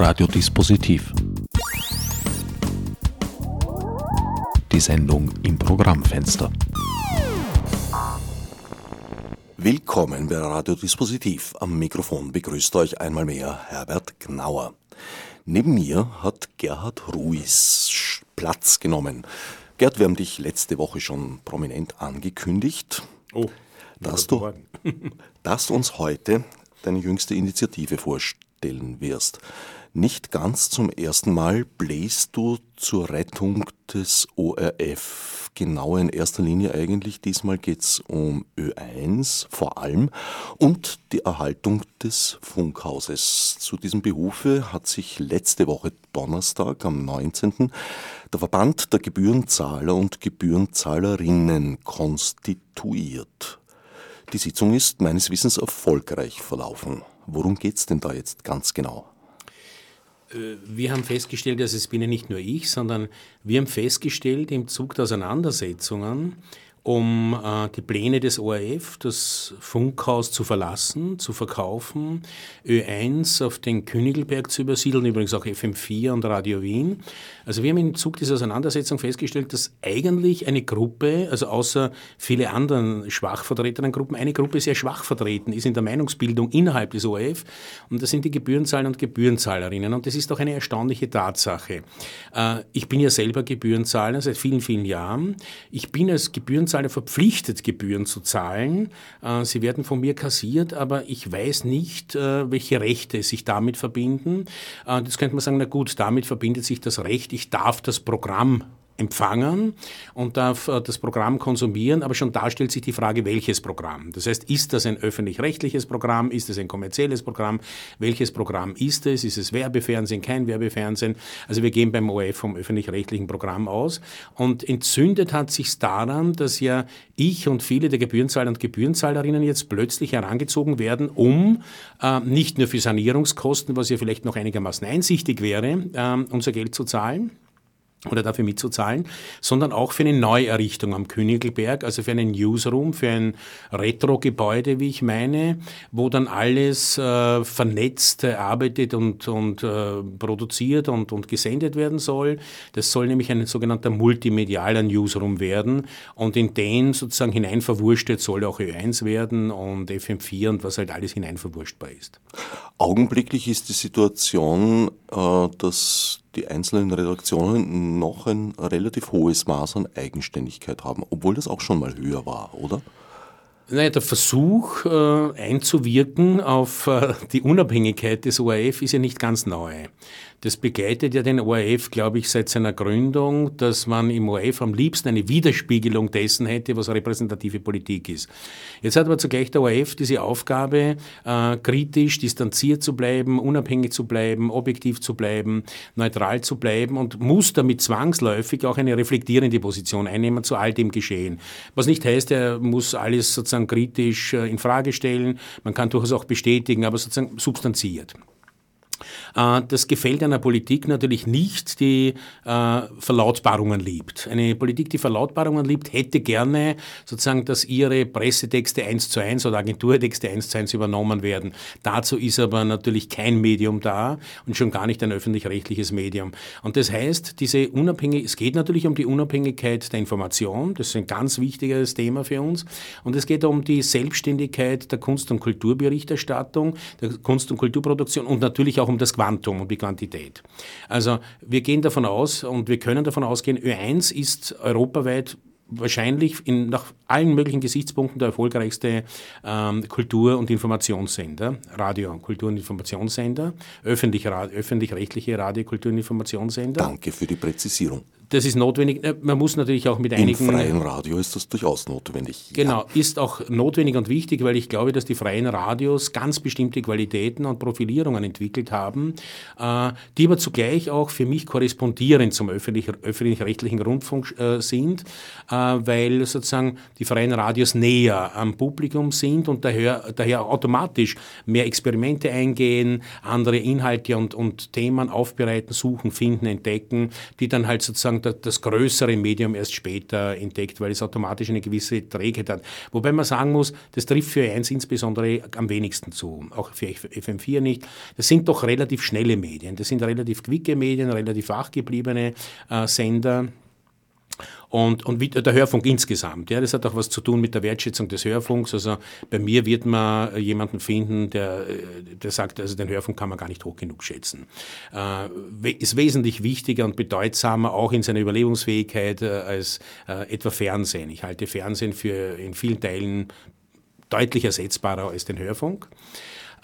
Radiodispositiv. Die Sendung im Programmfenster. Willkommen bei Radiodispositiv. Am Mikrofon begrüßt euch einmal mehr Herbert Gnauer. Neben mir hat Gerhard Ruiz Platz genommen. Gerd, wir haben dich letzte Woche schon prominent angekündigt, Oh, dass du, dass du uns heute deine jüngste Initiative vorstellen wirst. Nicht ganz zum ersten Mal bläst du zur Rettung des ORF. Genau in erster Linie eigentlich. Diesmal geht's um Ö1 vor allem und die Erhaltung des Funkhauses. Zu diesem Behufe hat sich letzte Woche Donnerstag am 19. der Verband der Gebührenzahler und Gebührenzahlerinnen konstituiert. Die Sitzung ist meines Wissens erfolgreich verlaufen. Worum geht's denn da jetzt ganz genau? Wir haben festgestellt, dass es bin ja nicht nur ich, sondern wir haben festgestellt im Zug der Auseinandersetzungen um äh, die Pläne des ORF, das Funkhaus zu verlassen, zu verkaufen, Ö1 auf den Königelberg zu übersiedeln, übrigens auch FM4 und Radio Wien. Also wir haben im Zug dieser Auseinandersetzung festgestellt, dass eigentlich eine Gruppe, also außer viele anderen schwach vertretenen Gruppen, eine Gruppe sehr schwach vertreten ist in der Meinungsbildung innerhalb des ORF und das sind die Gebührenzahler und Gebührenzahlerinnen und das ist doch eine erstaunliche Tatsache. Äh, ich bin ja selber Gebührenzahler seit vielen, vielen Jahren. Ich bin als Gebührenzahler verpflichtet, Gebühren zu zahlen. Äh, Sie werden von mir kassiert, aber ich weiß nicht, äh, welche Rechte sich damit verbinden. Äh, Das könnte man sagen, na gut, damit verbindet sich das Recht, ich darf das Programm empfangen und darf äh, das Programm konsumieren, aber schon da stellt sich die Frage, welches Programm. Das heißt, ist das ein öffentlich-rechtliches Programm, ist es ein kommerzielles Programm, welches Programm ist es, ist es Werbefernsehen, kein Werbefernsehen. Also wir gehen beim ORF vom öffentlich-rechtlichen Programm aus und entzündet hat sich daran, dass ja ich und viele der Gebührenzahler und Gebührenzahlerinnen jetzt plötzlich herangezogen werden, um äh, nicht nur für Sanierungskosten, was ja vielleicht noch einigermaßen einsichtig wäre, äh, unser Geld zu zahlen, oder dafür mitzuzahlen, sondern auch für eine Neuerrichtung am Königelberg, also für einen Newsroom, für ein Retro-Gebäude, wie ich meine, wo dann alles äh, vernetzt, erarbeitet und, und äh, produziert und, und gesendet werden soll. Das soll nämlich ein sogenannter multimedialer Newsroom werden und in den sozusagen hineinverwurstet soll auch Ö1 werden und FM4 und was halt alles hineinverwurstbar ist. Augenblicklich ist die Situation, äh, dass die einzelnen Redaktionen noch ein relativ hohes Maß an Eigenständigkeit haben, obwohl das auch schon mal höher war, oder? Naja, der Versuch äh, einzuwirken auf äh, die Unabhängigkeit des ORF ist ja nicht ganz neu. Das begleitet ja den ORF, glaube ich, seit seiner Gründung, dass man im ORF am liebsten eine Widerspiegelung dessen hätte, was repräsentative Politik ist. Jetzt hat aber zugleich der ORF diese Aufgabe, äh, kritisch, distanziert zu bleiben, unabhängig zu bleiben, objektiv zu bleiben, neutral zu bleiben und muss damit zwangsläufig auch eine reflektierende Position einnehmen zu all dem Geschehen. Was nicht heißt, er muss alles sozusagen kritisch äh, in Frage stellen, man kann durchaus auch bestätigen, aber sozusagen substanziert. Äh, Das gefällt einer Politik natürlich nicht, die äh, Verlautbarungen liebt. Eine Politik, die Verlautbarungen liebt, hätte gerne sozusagen, dass ihre Pressetexte eins zu eins oder Agenturtexte eins zu eins übernommen werden. Dazu ist aber natürlich kein Medium da und schon gar nicht ein öffentlich-rechtliches Medium. Und das heißt, diese Unabhängig, es geht natürlich um die Unabhängigkeit der Information. Das ist ein ganz wichtiges Thema für uns. Und es geht um die Selbstständigkeit der Kunst- und Kulturberichterstattung, der Kunst- und Kulturproduktion und natürlich auch um das Quantum, um die Quantität. Also wir gehen davon aus und wir können davon ausgehen, Ö1 ist europaweit wahrscheinlich in, nach allen möglichen Gesichtspunkten der erfolgreichste ähm, Kultur- und Informationssender, Radio- und Kultur- und Informationssender, öffentlich, öffentlich-rechtliche Radio-, Kultur- und Informationssender. Danke für die Präzisierung. Das ist notwendig. Äh, Man muss natürlich auch mit Im einigen... freien Radio ist das durchaus notwendig. Genau, ist auch notwendig und wichtig, weil ich glaube, dass die freien Radios ganz bestimmte Qualitäten und Profilierungen entwickelt haben, äh, die aber zugleich auch für mich korrespondierend zum öffentlich- öffentlich-rechtlichen Rundfunk äh, sind, weil sozusagen die freien Radios näher am Publikum sind und daher, daher automatisch mehr Experimente eingehen, andere Inhalte und, und Themen aufbereiten, suchen, finden, entdecken, die dann halt sozusagen sozusagen das größere Medium erst später entdeckt, weil es automatisch eine gewisse Trägheit hat. Wobei man sagen muss, das trifft für Ö1 insbesondere am wenigsten zu, auch für FM4 nicht. Das sind doch relativ schnelle Medien, das sind relativ quicke Medien, relativ wachgebliebene äh, Sender. Und, und wie, der Hörfunk insgesamt, ja, das hat auch was zu tun mit der Wertschätzung des Hörfunks. Also bei mir wird man jemanden finden, der, der sagt, also den Hörfunk kann man gar nicht hoch genug schätzen. Äh, ist wesentlich wichtiger und bedeutsamer auch in seiner Überlebensfähigkeit äh, als äh, etwa Fernsehen. Ich halte Fernsehen für in vielen Teilen deutlich ersetzbarer als den Hörfunk.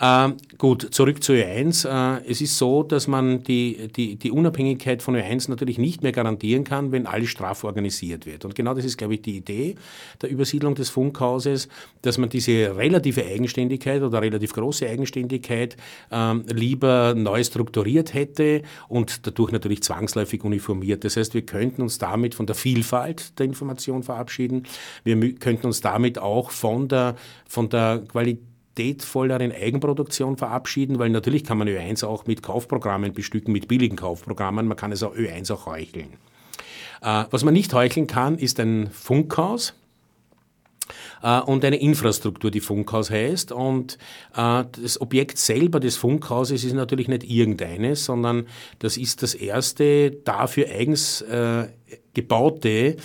Äh, gut, zurück zu Ö1. Äh, es ist so, dass man die, die, die Unabhängigkeit von Ö1 natürlich nicht mehr garantieren kann, wenn alles straff organisiert wird. Und genau das ist, glaube ich, die Idee der Übersiedlung des Funkhauses, dass man diese relative Eigenständigkeit oder relativ große Eigenständigkeit äh, lieber neu strukturiert hätte und dadurch natürlich zwangsläufig uniformiert. Das heißt, wir könnten uns damit von der Vielfalt der Information verabschieden. Wir könnten uns damit auch von der, von der Qualität qualitätvolleren Eigenproduktion verabschieden, weil natürlich kann man Ö1 auch mit Kaufprogrammen bestücken, mit billigen Kaufprogrammen. Man kann es auch Ö1 auch heucheln. Äh, was man nicht heucheln kann, ist ein Funkhaus äh, und eine Infrastruktur, die Funkhaus heißt. Und äh, das Objekt selber des Funkhauses ist natürlich nicht irgendeines, sondern das ist das erste dafür eigens gebaute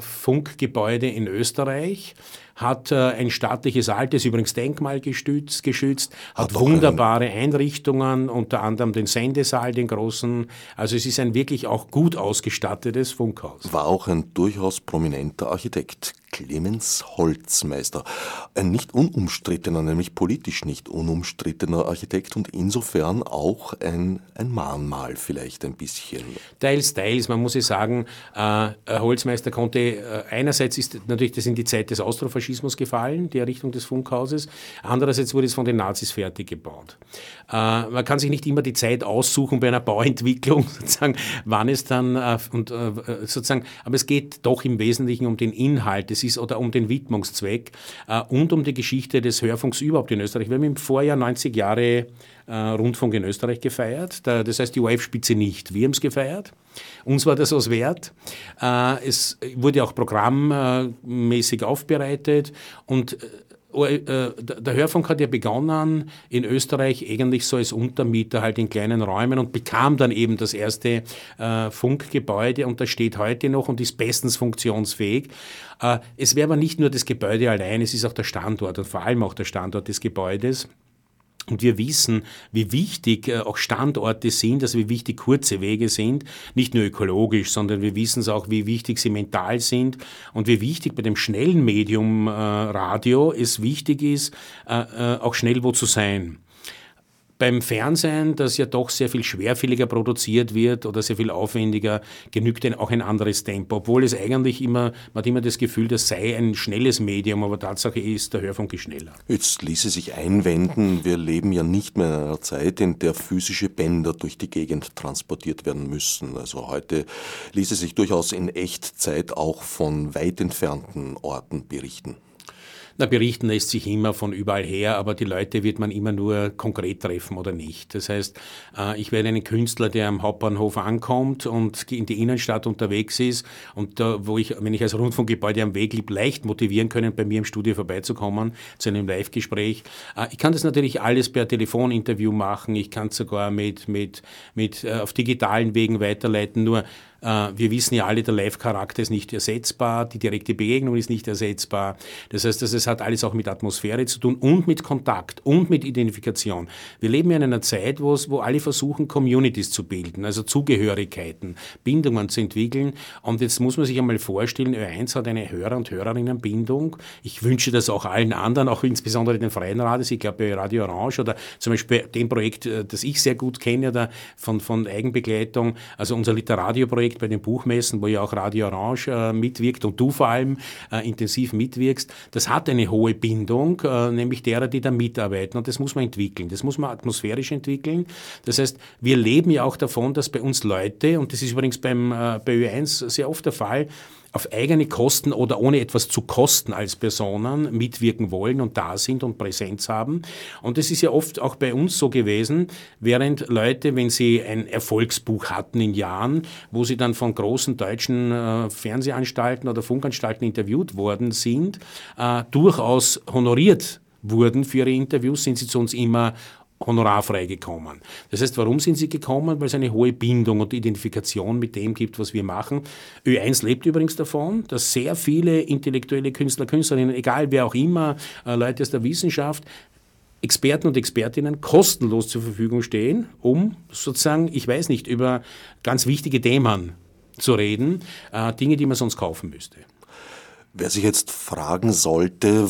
Funkgebäude in Österreich hat äh, ein staatliches altes, übrigens denkmalgestützt, geschützt, hat, hat wunderbare Einrichtungen, unter anderem den Sendesaal, den großen. Also es ist ein wirklich auch gut ausgestattetes Funkhaus. War auch ein durchaus prominenter Architekt. Clemens Holzmeister. Ein nicht unumstrittener, nämlich politisch nicht unumstrittener Architekt und insofern auch ein, ein Mahnmal vielleicht ein bisschen. Teils, teils. Man muss ja sagen, äh, Holzmeister konnte, äh, einerseits ist natürlich das in die Zeit des Austrofaschismus gefallen, die Errichtung des Funkhauses. Andererseits wurde es von den Nazis fertig gebaut. Äh, man kann sich nicht immer die Zeit aussuchen bei einer Bauentwicklung, sozusagen, wann es dann, äh, und äh, sozusagen, aber es geht doch im Wesentlichen um den Inhalt des ist oder um den Widmungszweck äh, und um die Geschichte des Hörfunks überhaupt in Österreich. Wir haben im Vorjahr 90 Jahre äh, Rundfunk in Österreich gefeiert. Da, das heißt, die ORF-Spitze nicht. Wir haben es gefeiert. Uns war das was wert. Äh, es wurde auch programmmäßig aufbereitet und äh, der Hörfunk hat ja begonnen in Österreich eigentlich so als Untermieter halt in kleinen Räumen und bekam dann eben das erste äh, Funkgebäude und das steht heute noch und ist bestens funktionsfähig. Äh, es wäre aber nicht nur das Gebäude allein, es ist auch der Standort und vor allem auch der Standort des Gebäudes. Und wir wissen, wie wichtig äh, auch Standorte sind, also wie wichtig kurze Wege sind, nicht nur ökologisch, sondern wir wissen es auch, wie wichtig sie mental sind. Und wie wichtig bei dem schnellen Medium äh, Radio es wichtig ist, äh, auch schnell wo zu sein beim Fernsehen, das ja doch sehr viel schwerfälliger produziert wird oder sehr viel aufwendiger, genügt denn auch ein anderes Tempo. Obwohl es eigentlich immer, man hat immer das Gefühl, das sei ein schnelles Medium, aber Tatsache ist, der Hörfunk ist schneller. Jetzt ließe sich einwenden, wir leben ja nicht mehr in einer Zeit, in der physische Bänder durch die Gegend transportiert werden müssen. Also heute ließe sich durchaus in Echtzeit auch von weit entfernten Orten berichten. Na, berichten lässt sich immer von überall her, aber die Leute wird man immer nur konkret treffen oder nicht. Das heißt, äh, ich werde einen Künstler, der am Hauptbahnhof ankommt und in die Innenstadt unterwegs ist und da, wo ich, wenn ich als Rundfunkgebäude am Weg lieb, leicht motivieren können, bei mir im Studio vorbeizukommen zu einem Live-Gespräch. Äh, ich kann das natürlich alles per Telefoninterview machen. Ich kann es sogar mit, mit, mit äh, auf digitalen Wegen weiterleiten. Nur wir wissen ja alle, der Live-Charakter ist nicht ersetzbar, die direkte Begegnung ist nicht ersetzbar. Das heißt, es hat alles auch mit Atmosphäre zu tun und mit Kontakt und mit Identifikation. Wir leben ja in einer Zeit, wo, es, wo alle versuchen, Communities zu bilden, also Zugehörigkeiten, Bindungen zu entwickeln. Und jetzt muss man sich einmal vorstellen, Ö1 hat eine Hörer- und Hörerinnenbindung. Ich wünsche das auch allen anderen, auch insbesondere den freien Radios. Ich glaube, bei Radio Orange oder zum Beispiel dem Projekt, äh, das ich sehr gut kenne, von, von Eigenbegleitung, also unser Literadio-Projekt, Projekt bei den Buchmessen, wo ja auch Radio Orange äh, mitwirkt und du vor allem äh, intensiv mitwirkst, das hat eine hohe Bindung, äh, nämlich derer, die da mitarbeiten. Und das muss man entwickeln. Das muss man atmosphärisch entwickeln. Das heißt, wir leben ja auch davon, dass bei uns Leute, und das ist übrigens beim, äh, bei Ö1 sehr oft der Fall, auf eigene Kosten oder ohne etwas zu kosten als Personen mitwirken wollen und da sind und Präsenz haben. Und das ist ja oft auch bei uns so gewesen, während Leute, wenn sie ein Erfolgsbuch hatten in Jahren, wo sie dann von großen deutschen äh, Fernsehanstalten oder Funkanstalten interviewt worden sind, äh, durchaus honoriert wurden für ihre Interviews, sind sie zu uns immer honorarfrei gekommen. Das heißt, warum sind sie gekommen? Weil es eine hohe Bindung und Identifikation mit dem gibt, was wir machen. Ö1 lebt übrigens davon, dass sehr viele intellektuelle Künstler, Künstlerinnen, egal wer auch immer, äh, Leute aus der Wissenschaft, Experten und Expertinnen kostenlos zur Verfügung stehen, um sozusagen, ich weiß nicht, über ganz wichtige Themen zu reden, äh, Dinge, die man sonst kaufen müsste. Wer sich jetzt fragen sollte,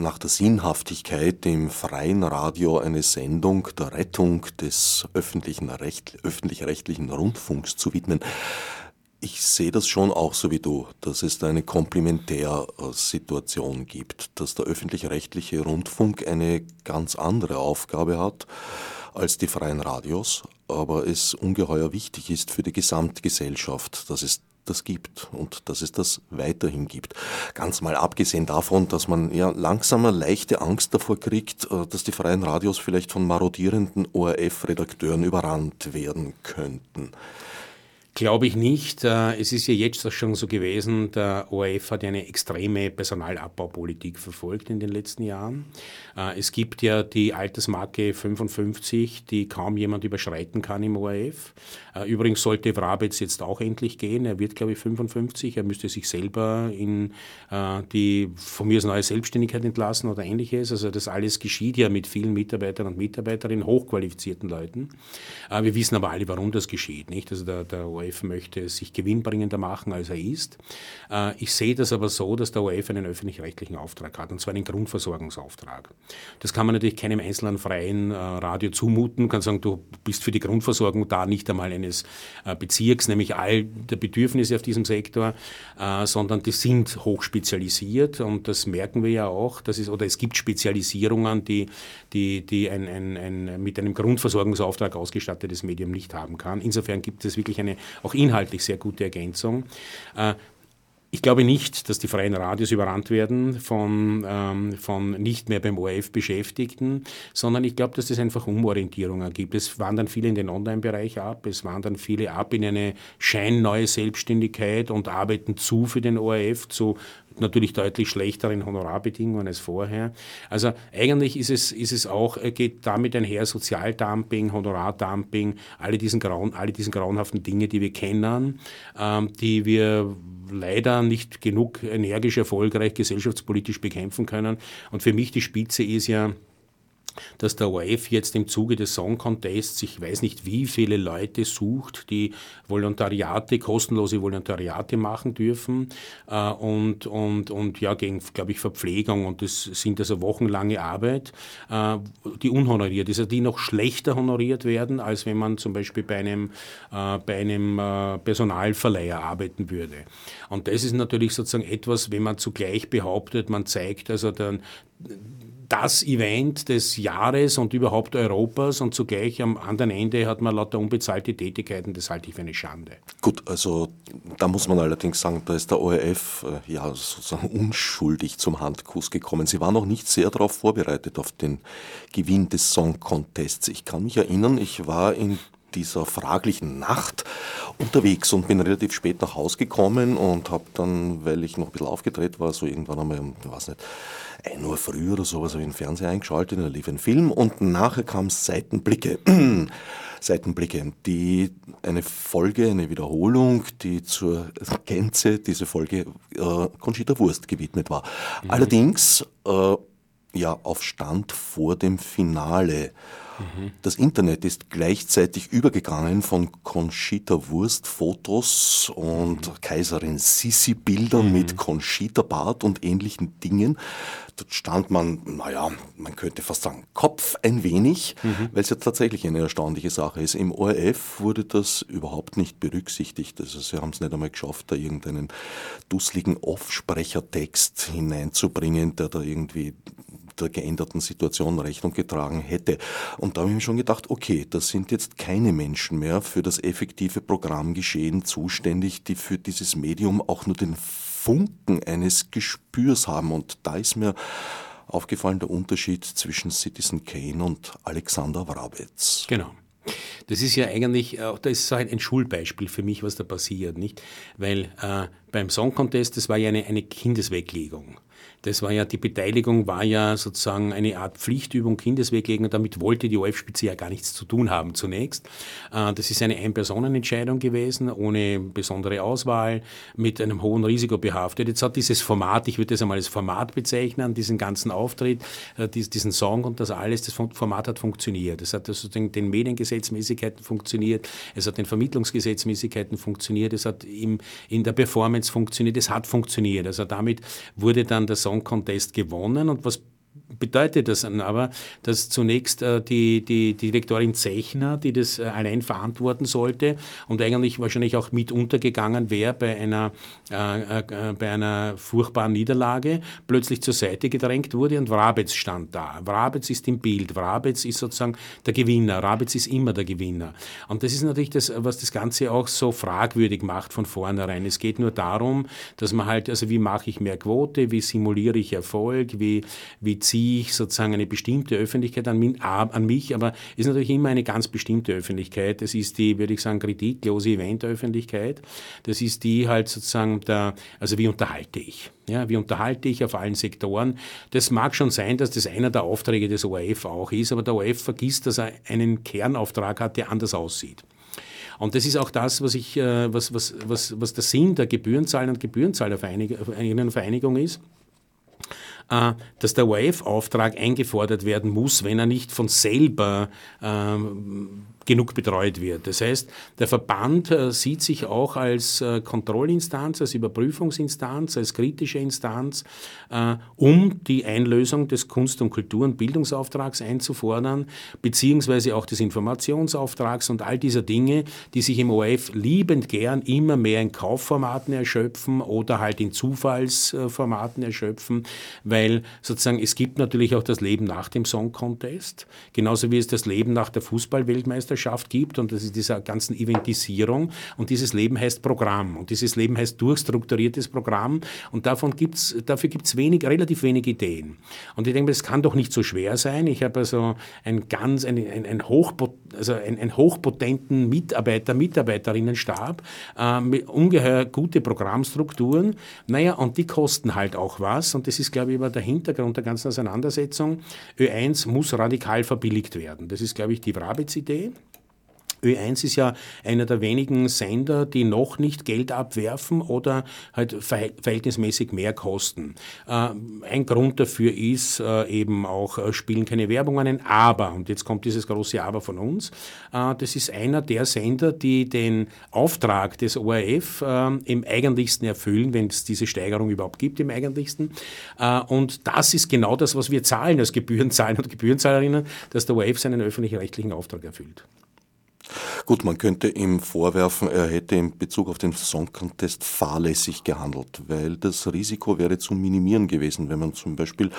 nach der Sinnhaftigkeit im freien Radio eine Sendung der Rettung des öffentlichen Recht, öffentlich-rechtlichen Rundfunks zu widmen, ich sehe das schon auch so wie du, dass es da eine Komplementärsituation gibt, dass der öffentlich-rechtliche Rundfunk eine ganz andere Aufgabe hat als die freien Radios, aber es ungeheuer wichtig ist für die Gesamtgesellschaft, dass es das gibt und dass es das weiterhin gibt. Ganz mal abgesehen davon, dass man ja langsam eine leichte Angst davor kriegt, äh, dass die freien Radios vielleicht von marodierenden ORF-Redakteuren überrannt werden könnten. Glaube ich nicht. Äh, es ist ja jetzt schon so gewesen, der ORF hat eine extreme Personalabbaupolitik verfolgt in den letzten Jahren. Äh, es gibt ja die Altersmarke 55, die kaum jemand überschreiten kann im ORF. Äh, übrigens sollte Wrabetz jetzt auch endlich gehen. Er wird, glaube ich, 55. Er müsste sich selber in die von mir aus neue Selbstständigkeit entlassen oder ähnliches. Also das alles geschieht ja mit vielen Mitarbeitern und Mitarbeiterinnen, hochqualifizierten Leuten. Wir wissen aber alle, warum das geschieht. Nicht? Also der, der ORF möchte sich gewinnbringender machen, als er ist. Äh, ich sehe das aber so, dass der ORF einen öffentlich-rechtlichen Auftrag hat, und zwar einen Grundversorgungsauftrag. Das kann man natürlich keinem einzelnen freien äh, Radio zumuten, kann sagen, du bist für die Grundversorgung da nicht einmal eines äh, Bezirks, nämlich all der Bedürfnisse auf diesem Sektor, sondern die sind hochspezialisiert und das merken wir ja auch, dass es, oder es gibt Spezialisierungen, die, die, die ein, ein, ein mit einem Grundversorgungsauftrag ausgestattetes Medium nicht haben kann. Insofern gibt es wirklich eine auch inhaltlich sehr gute Ergänzung. Äh, ich glaube nicht, dass die freien Radios überrannt werden von, ähm, von nicht mehr beim ORF Beschäftigten, sondern ich glaube, dass es einfach Umorientierungen gibt. Es wandern viele in den Online-Bereich ab, es wandern viele ab in eine scheinneue Selbstständigkeit und arbeiten zu für den ORF zu natürlich deutlich schlechteren Honorarbedingungen als vorher. Also eigentlich ist es, ist es auch, äh, geht damit einher Sozialdumping, Honorardumping, alle diesen, grauen, alle diesen grauenhaften Dinge, die wir kennen, ähm, die wir leider nicht genug energisch erfolgreich gesellschaftspolitisch bekämpfen können. Und für mich die Spitze ist ja, dass der ORF jetzt im Zuge des Song Contests, ich weiß nicht wie viele Leute sucht, die Volontariate, kostenlose Volontariate machen dürfen äh, und, und, und ja, gegen, glaube ich, Verpflegung und das sind also wochenlange Arbeit, äh, die unhonoriert ist, also die noch schlechter honoriert werden, als wenn man zum Beispiel bei einem, äh, bei einem Personalverleiher arbeiten würde. Und das ist natürlich sozusagen etwas, wenn man zugleich behauptet, man zeigt also dann das Event des Jahres und überhaupt Europas und zugleich am anderen Ende hat man lauter unbezahlte Tätigkeiten, das halte ich für eine Schande. Gut, also da muss man allerdings sagen, da ist der ORF äh, ja sozusagen unschuldig zum Handkuss gekommen. Sie waren noch nicht sehr darauf vorbereitet auf den Gewinn des Song Contests. Ich kann mich erinnern, ich war in dieser fraglichen Nacht unterwegs und bin relativ spät nach Hause gekommen und habe dann, weil ich noch ein bisschen aufgedreht war, so irgendwann einmal, ich weiß nicht, 1 Uhr früh oder sowas habe ich den Fernseher eingeschaltet, da lief ein Film und nachher kam Seitenblicke. Seitenblicke, die eine Folge, eine Wiederholung, die zur Gänze diese Folge äh, Conchita Wurst gewidmet war. Mhm. Allerdings äh, ja auf Stand vor dem Finale. Das Internet ist gleichzeitig übergegangen von Conchita Wurst Fotos und mhm. Kaiserin Sissi Bildern mhm. mit Conchita Bart und ähnlichen Dingen. Dort stand man, naja, man könnte fast sagen, Kopf ein wenig, mhm. weil es ja tatsächlich eine erstaunliche Sache ist. Im ORF wurde das überhaupt nicht berücksichtigt. Also sie haben es nicht einmal geschafft, da irgendeinen dusseligen Offsprechertext hineinzubringen, der da irgendwie der geänderten Situation Rechnung getragen hätte. Und da habe ich mir schon gedacht, okay, das sind jetzt keine Menschen mehr für das effektive Programmgeschehen zuständig, die für dieses Medium auch nur den Funken eines Gespürs haben. Und da ist mir aufgefallen der Unterschied zwischen Citizen Kane und Alexander Wrabetz. Genau. Das ist ja eigentlich, äh, das ist ein Schulbeispiel für mich, was da passiert, nicht? Weil äh, beim Song Contest, das war ja eine, eine Kindesweglegung. Das war ja, die Beteiligung war ja sozusagen eine Art Pflichtübung, Kindesweglegung. Damit wollte die OF-Spitze ja gar nichts zu tun haben zunächst. Äh, das ist eine Ein-Personen-Entscheidung gewesen, ohne besondere Auswahl, mit einem hohen Risiko behaftet. Jetzt hat dieses Format, ich würde das einmal als Format bezeichnen, diesen ganzen Auftritt, äh, diesen Song und das alles, das Format hat funktioniert. Es hat also den, den Mediengesetzmäßigkeiten funktioniert, es hat den Vermittlungsgesetzmäßigkeiten funktioniert, es hat im, in der Performance funktioniert, es hat funktioniert. Also damit wurde dann der Song Song Contest gewonnen und was bedeutet das aber, dass zunächst äh, die, die, die Direktorin Zechner, die das äh, allein verantworten sollte und eigentlich wahrscheinlich auch mit untergegangen wäre bei einer, äh, äh, bei einer furchtbaren Niederlage, plötzlich zur Seite gedrängt wurde und Wrabetz stand da. Wrabetz ist im Bild, Wrabetz ist sozusagen der Gewinner, Wrabetz ist immer der Gewinner. Und das ist natürlich das, was das Ganze auch so fragwürdig macht von vornherein. Es geht nur darum, dass man halt, also wie mache ich mehr Quote, wie simuliere ich Erfolg, wie, wie ziehe beziehe ich sozusagen eine bestimmte Öffentlichkeit an mich, aber es ist natürlich immer eine ganz bestimmte Öffentlichkeit. Das ist die, würde ich sagen, kritiklose Eventöffentlichkeit. Das ist die halt sozusagen der, also wie unterhalte ich? Ja, wie unterhalte ich auf allen Sektoren? Das mag schon sein, dass das einer der Aufträge des ORF auch ist, aber der ORF vergisst, dass er einen Kernauftrag hat, der anders aussieht. Und das ist auch das, was, ich, äh, was, was, was, was der Sinn der Gebührenzahlen und Gebührenzahlervereinigung ist dass der ORF-Auftrag eingefordert werden muss, wenn er nicht von selber ähm, genug betreut wird. Das heißt, der Verband äh, sieht sich auch als äh, Kontrollinstanz, als Überprüfungsinstanz, als kritische Instanz, äh, um die Einlösung des Kunst- und Kultur- und Bildungsauftrags einzufordern, beziehungsweise auch des Informationsauftrags und all dieser Dinge, die sich im ORF liebend gern immer mehr in Kaufformaten erschöpfen oder halt in Zufallsformaten erschöpfen, weil sozusagen es gibt natürlich auch das Leben nach dem Song Contest, genauso wie es das Leben nach der Fußballweltmeisterschaft Gesellschaft gibt und das ist dieser ganzen Eventisierung und dieses Leben heißt Programm und dieses Leben heißt durchstrukturiertes Programm und davon gibt's, dafür gibt es wenig, relativ wenig Ideen. Und ich denke, es kann doch nicht so schwer sein. Ich habe also ein ganz, ein, ein, ein, Hochpot, also ein, ein hochpotenten Mitarbeiter, Mitarbeiterinnenstab äh, mit ungeheuer gute Programmstrukturen. Naja, und die kosten halt auch was und das ist, glaube ich, immer der Hintergrund der ganzen Auseinandersetzung. Ö1 muss radikal verbilligt werden. Das ist, glaube ich, die Wrabitz-Idee. Ö1 ist ja einer der wenigen Sender, die noch nicht Geld abwerfen oder halt verhältnismäßig mehr kosten. Äh, ein Grund dafür ist äh, eben auch, äh, spielen keine Werbungen ein, aber, und jetzt kommt dieses große Aber von uns, das ist einer der Sender, die den Auftrag des ORF im eigentlichsten erfüllen, wenn es diese Steigerung überhaupt gibt im eigentlichsten. Und das ist genau das, was wir zahlen als Gebührenzahler und Gebührenzahlerinnen, dass der ORF seinen öffentlich-rechtlichen Auftrag erfüllt. Gut, man könnte ihm vorwerfen, er hätte in Bezug auf den Song Contest fahrlässig gehandelt, weil das Risiko wäre zu minimieren gewesen, wenn man zum Beispiel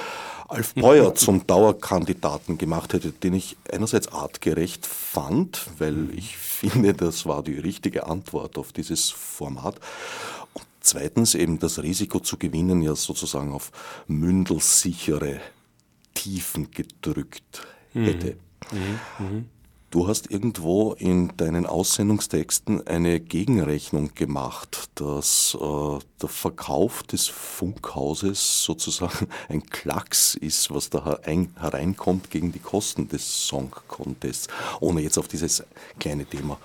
Alf Beuer zum Dauerkandidaten gemacht hätte, den ich einerseits artgerecht fand, weil ich finde, das war die richtige Antwort auf dieses Format. Und zweitens eben das Risiko zu gewinnen ja sozusagen auf mündelsichere Tiefen gedrückt hätte. Mhm. Mhm. Du hast irgendwo in deinen Aussendungstexten eine Gegenrechnung gemacht, dass äh, der Verkauf des Funkhauses sozusagen ein Klacks ist, was da hereinkommt gegen die Kosten des Song Contests, ohne jetzt auf dieses kleine Thema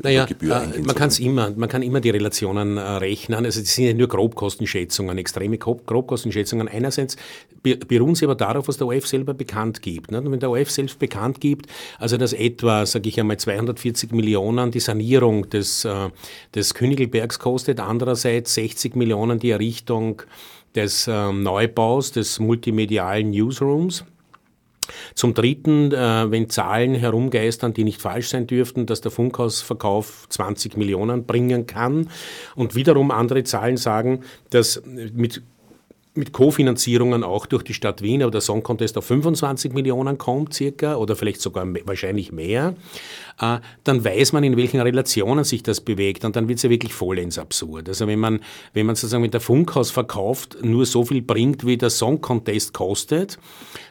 naja, äh, man kann immer, man kann immer die Relationen äh, rechnen. Also das sind ja nur Grobkostenschätzungen, extreme Grobkostenschätzungen. Einerseits beruhen sie aber darauf, was der OF selber bekannt gibt. Ne? Und wenn der OF selbst bekannt gibt, also dass etwa, sage ich einmal, 240 Millionen die Sanierung des, äh, des Königelbergs kostet, andererseits 60 Millionen die Errichtung des ähm, Neubaus des multimedialen Newsrooms, zum Dritten, äh, wenn Zahlen herumgeistern, die nicht falsch sein dürften, dass der Funkhausverkauf 20 Millionen bringen kann. Und wiederum andere Zahlen sagen, dass mit mit Kofinanzierungen auch durch die Stadt Wien, aber der Song Contest auf 25 Millionen kommt circa oder vielleicht sogar wahrscheinlich mehr, äh, dann weiß man, in welchen Relationen sich das bewegt und dann wird es ja wirklich vollends absurd. Also wenn man, wenn man sozusagen mit der Funkhaus verkauft nur so viel bringt, wie der Song Contest kostet,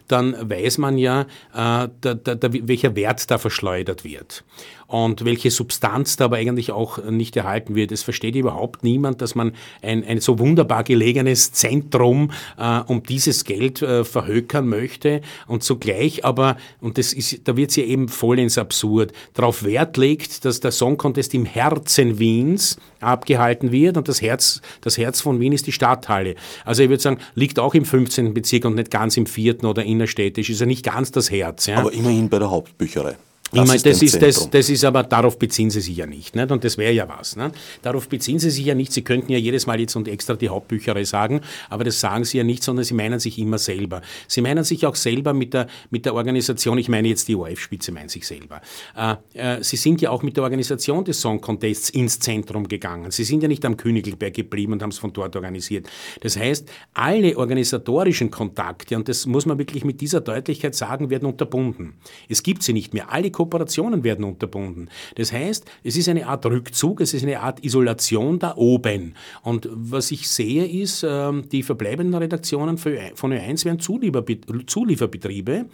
dann weiß man ja, äh, da, da, da, welcher Wert da verschleudert wird und welche Substanz da aber eigentlich auch nicht erhalten wird. Es versteht überhaupt niemand, dass man ein, ein so wunderbar gelegenes Zentrum äh, um dieses Geld äh, verhökern möchte und zugleich aber, und das ist, da wird es ja eben vollends absurd, darauf Wert legt, dass der Song Contest im Herzen Wiens abgehalten wird und das Herz, das Herz von Wien ist die Stadthalle. Also ich würde sagen, liegt auch im 15. Bezirk und nicht ganz im vierten oder innerstädtisch, ist ja nicht ganz das Herz. Ja. Aber immerhin bei der Hauptbücherei. Das ich meine, das ist, das, das ist aber, darauf beziehen Sie sich ja nicht. nicht? Und das wäre ja was. Nicht? Darauf beziehen Sie sich ja nicht. Sie könnten ja jedes Mal jetzt und extra die Hauptbücherei sagen, aber das sagen Sie ja nicht, sondern Sie meinen sich immer selber. Sie meinen sich auch selber mit der, mit der Organisation, ich meine jetzt die ORF-Spitze, meint sich selber. Äh, äh, Sie sind ja auch mit der Organisation des Song Contests ins Zentrum gegangen. Sie sind ja nicht am Königelberg geblieben und haben es von dort organisiert. Das heißt, alle organisatorischen Kontakte, und das muss man wirklich mit dieser Deutlichkeit sagen, werden unterbunden. Es gibt sie nicht mehr. Alle Kooperationen werden unterbunden. Das heißt, es ist eine Art Rückzug, es ist eine Art Isolation da oben. Und was ich sehe, ist, ähm, die verbleibenden Redaktionen von Ö1 werden Zulieferbetriebe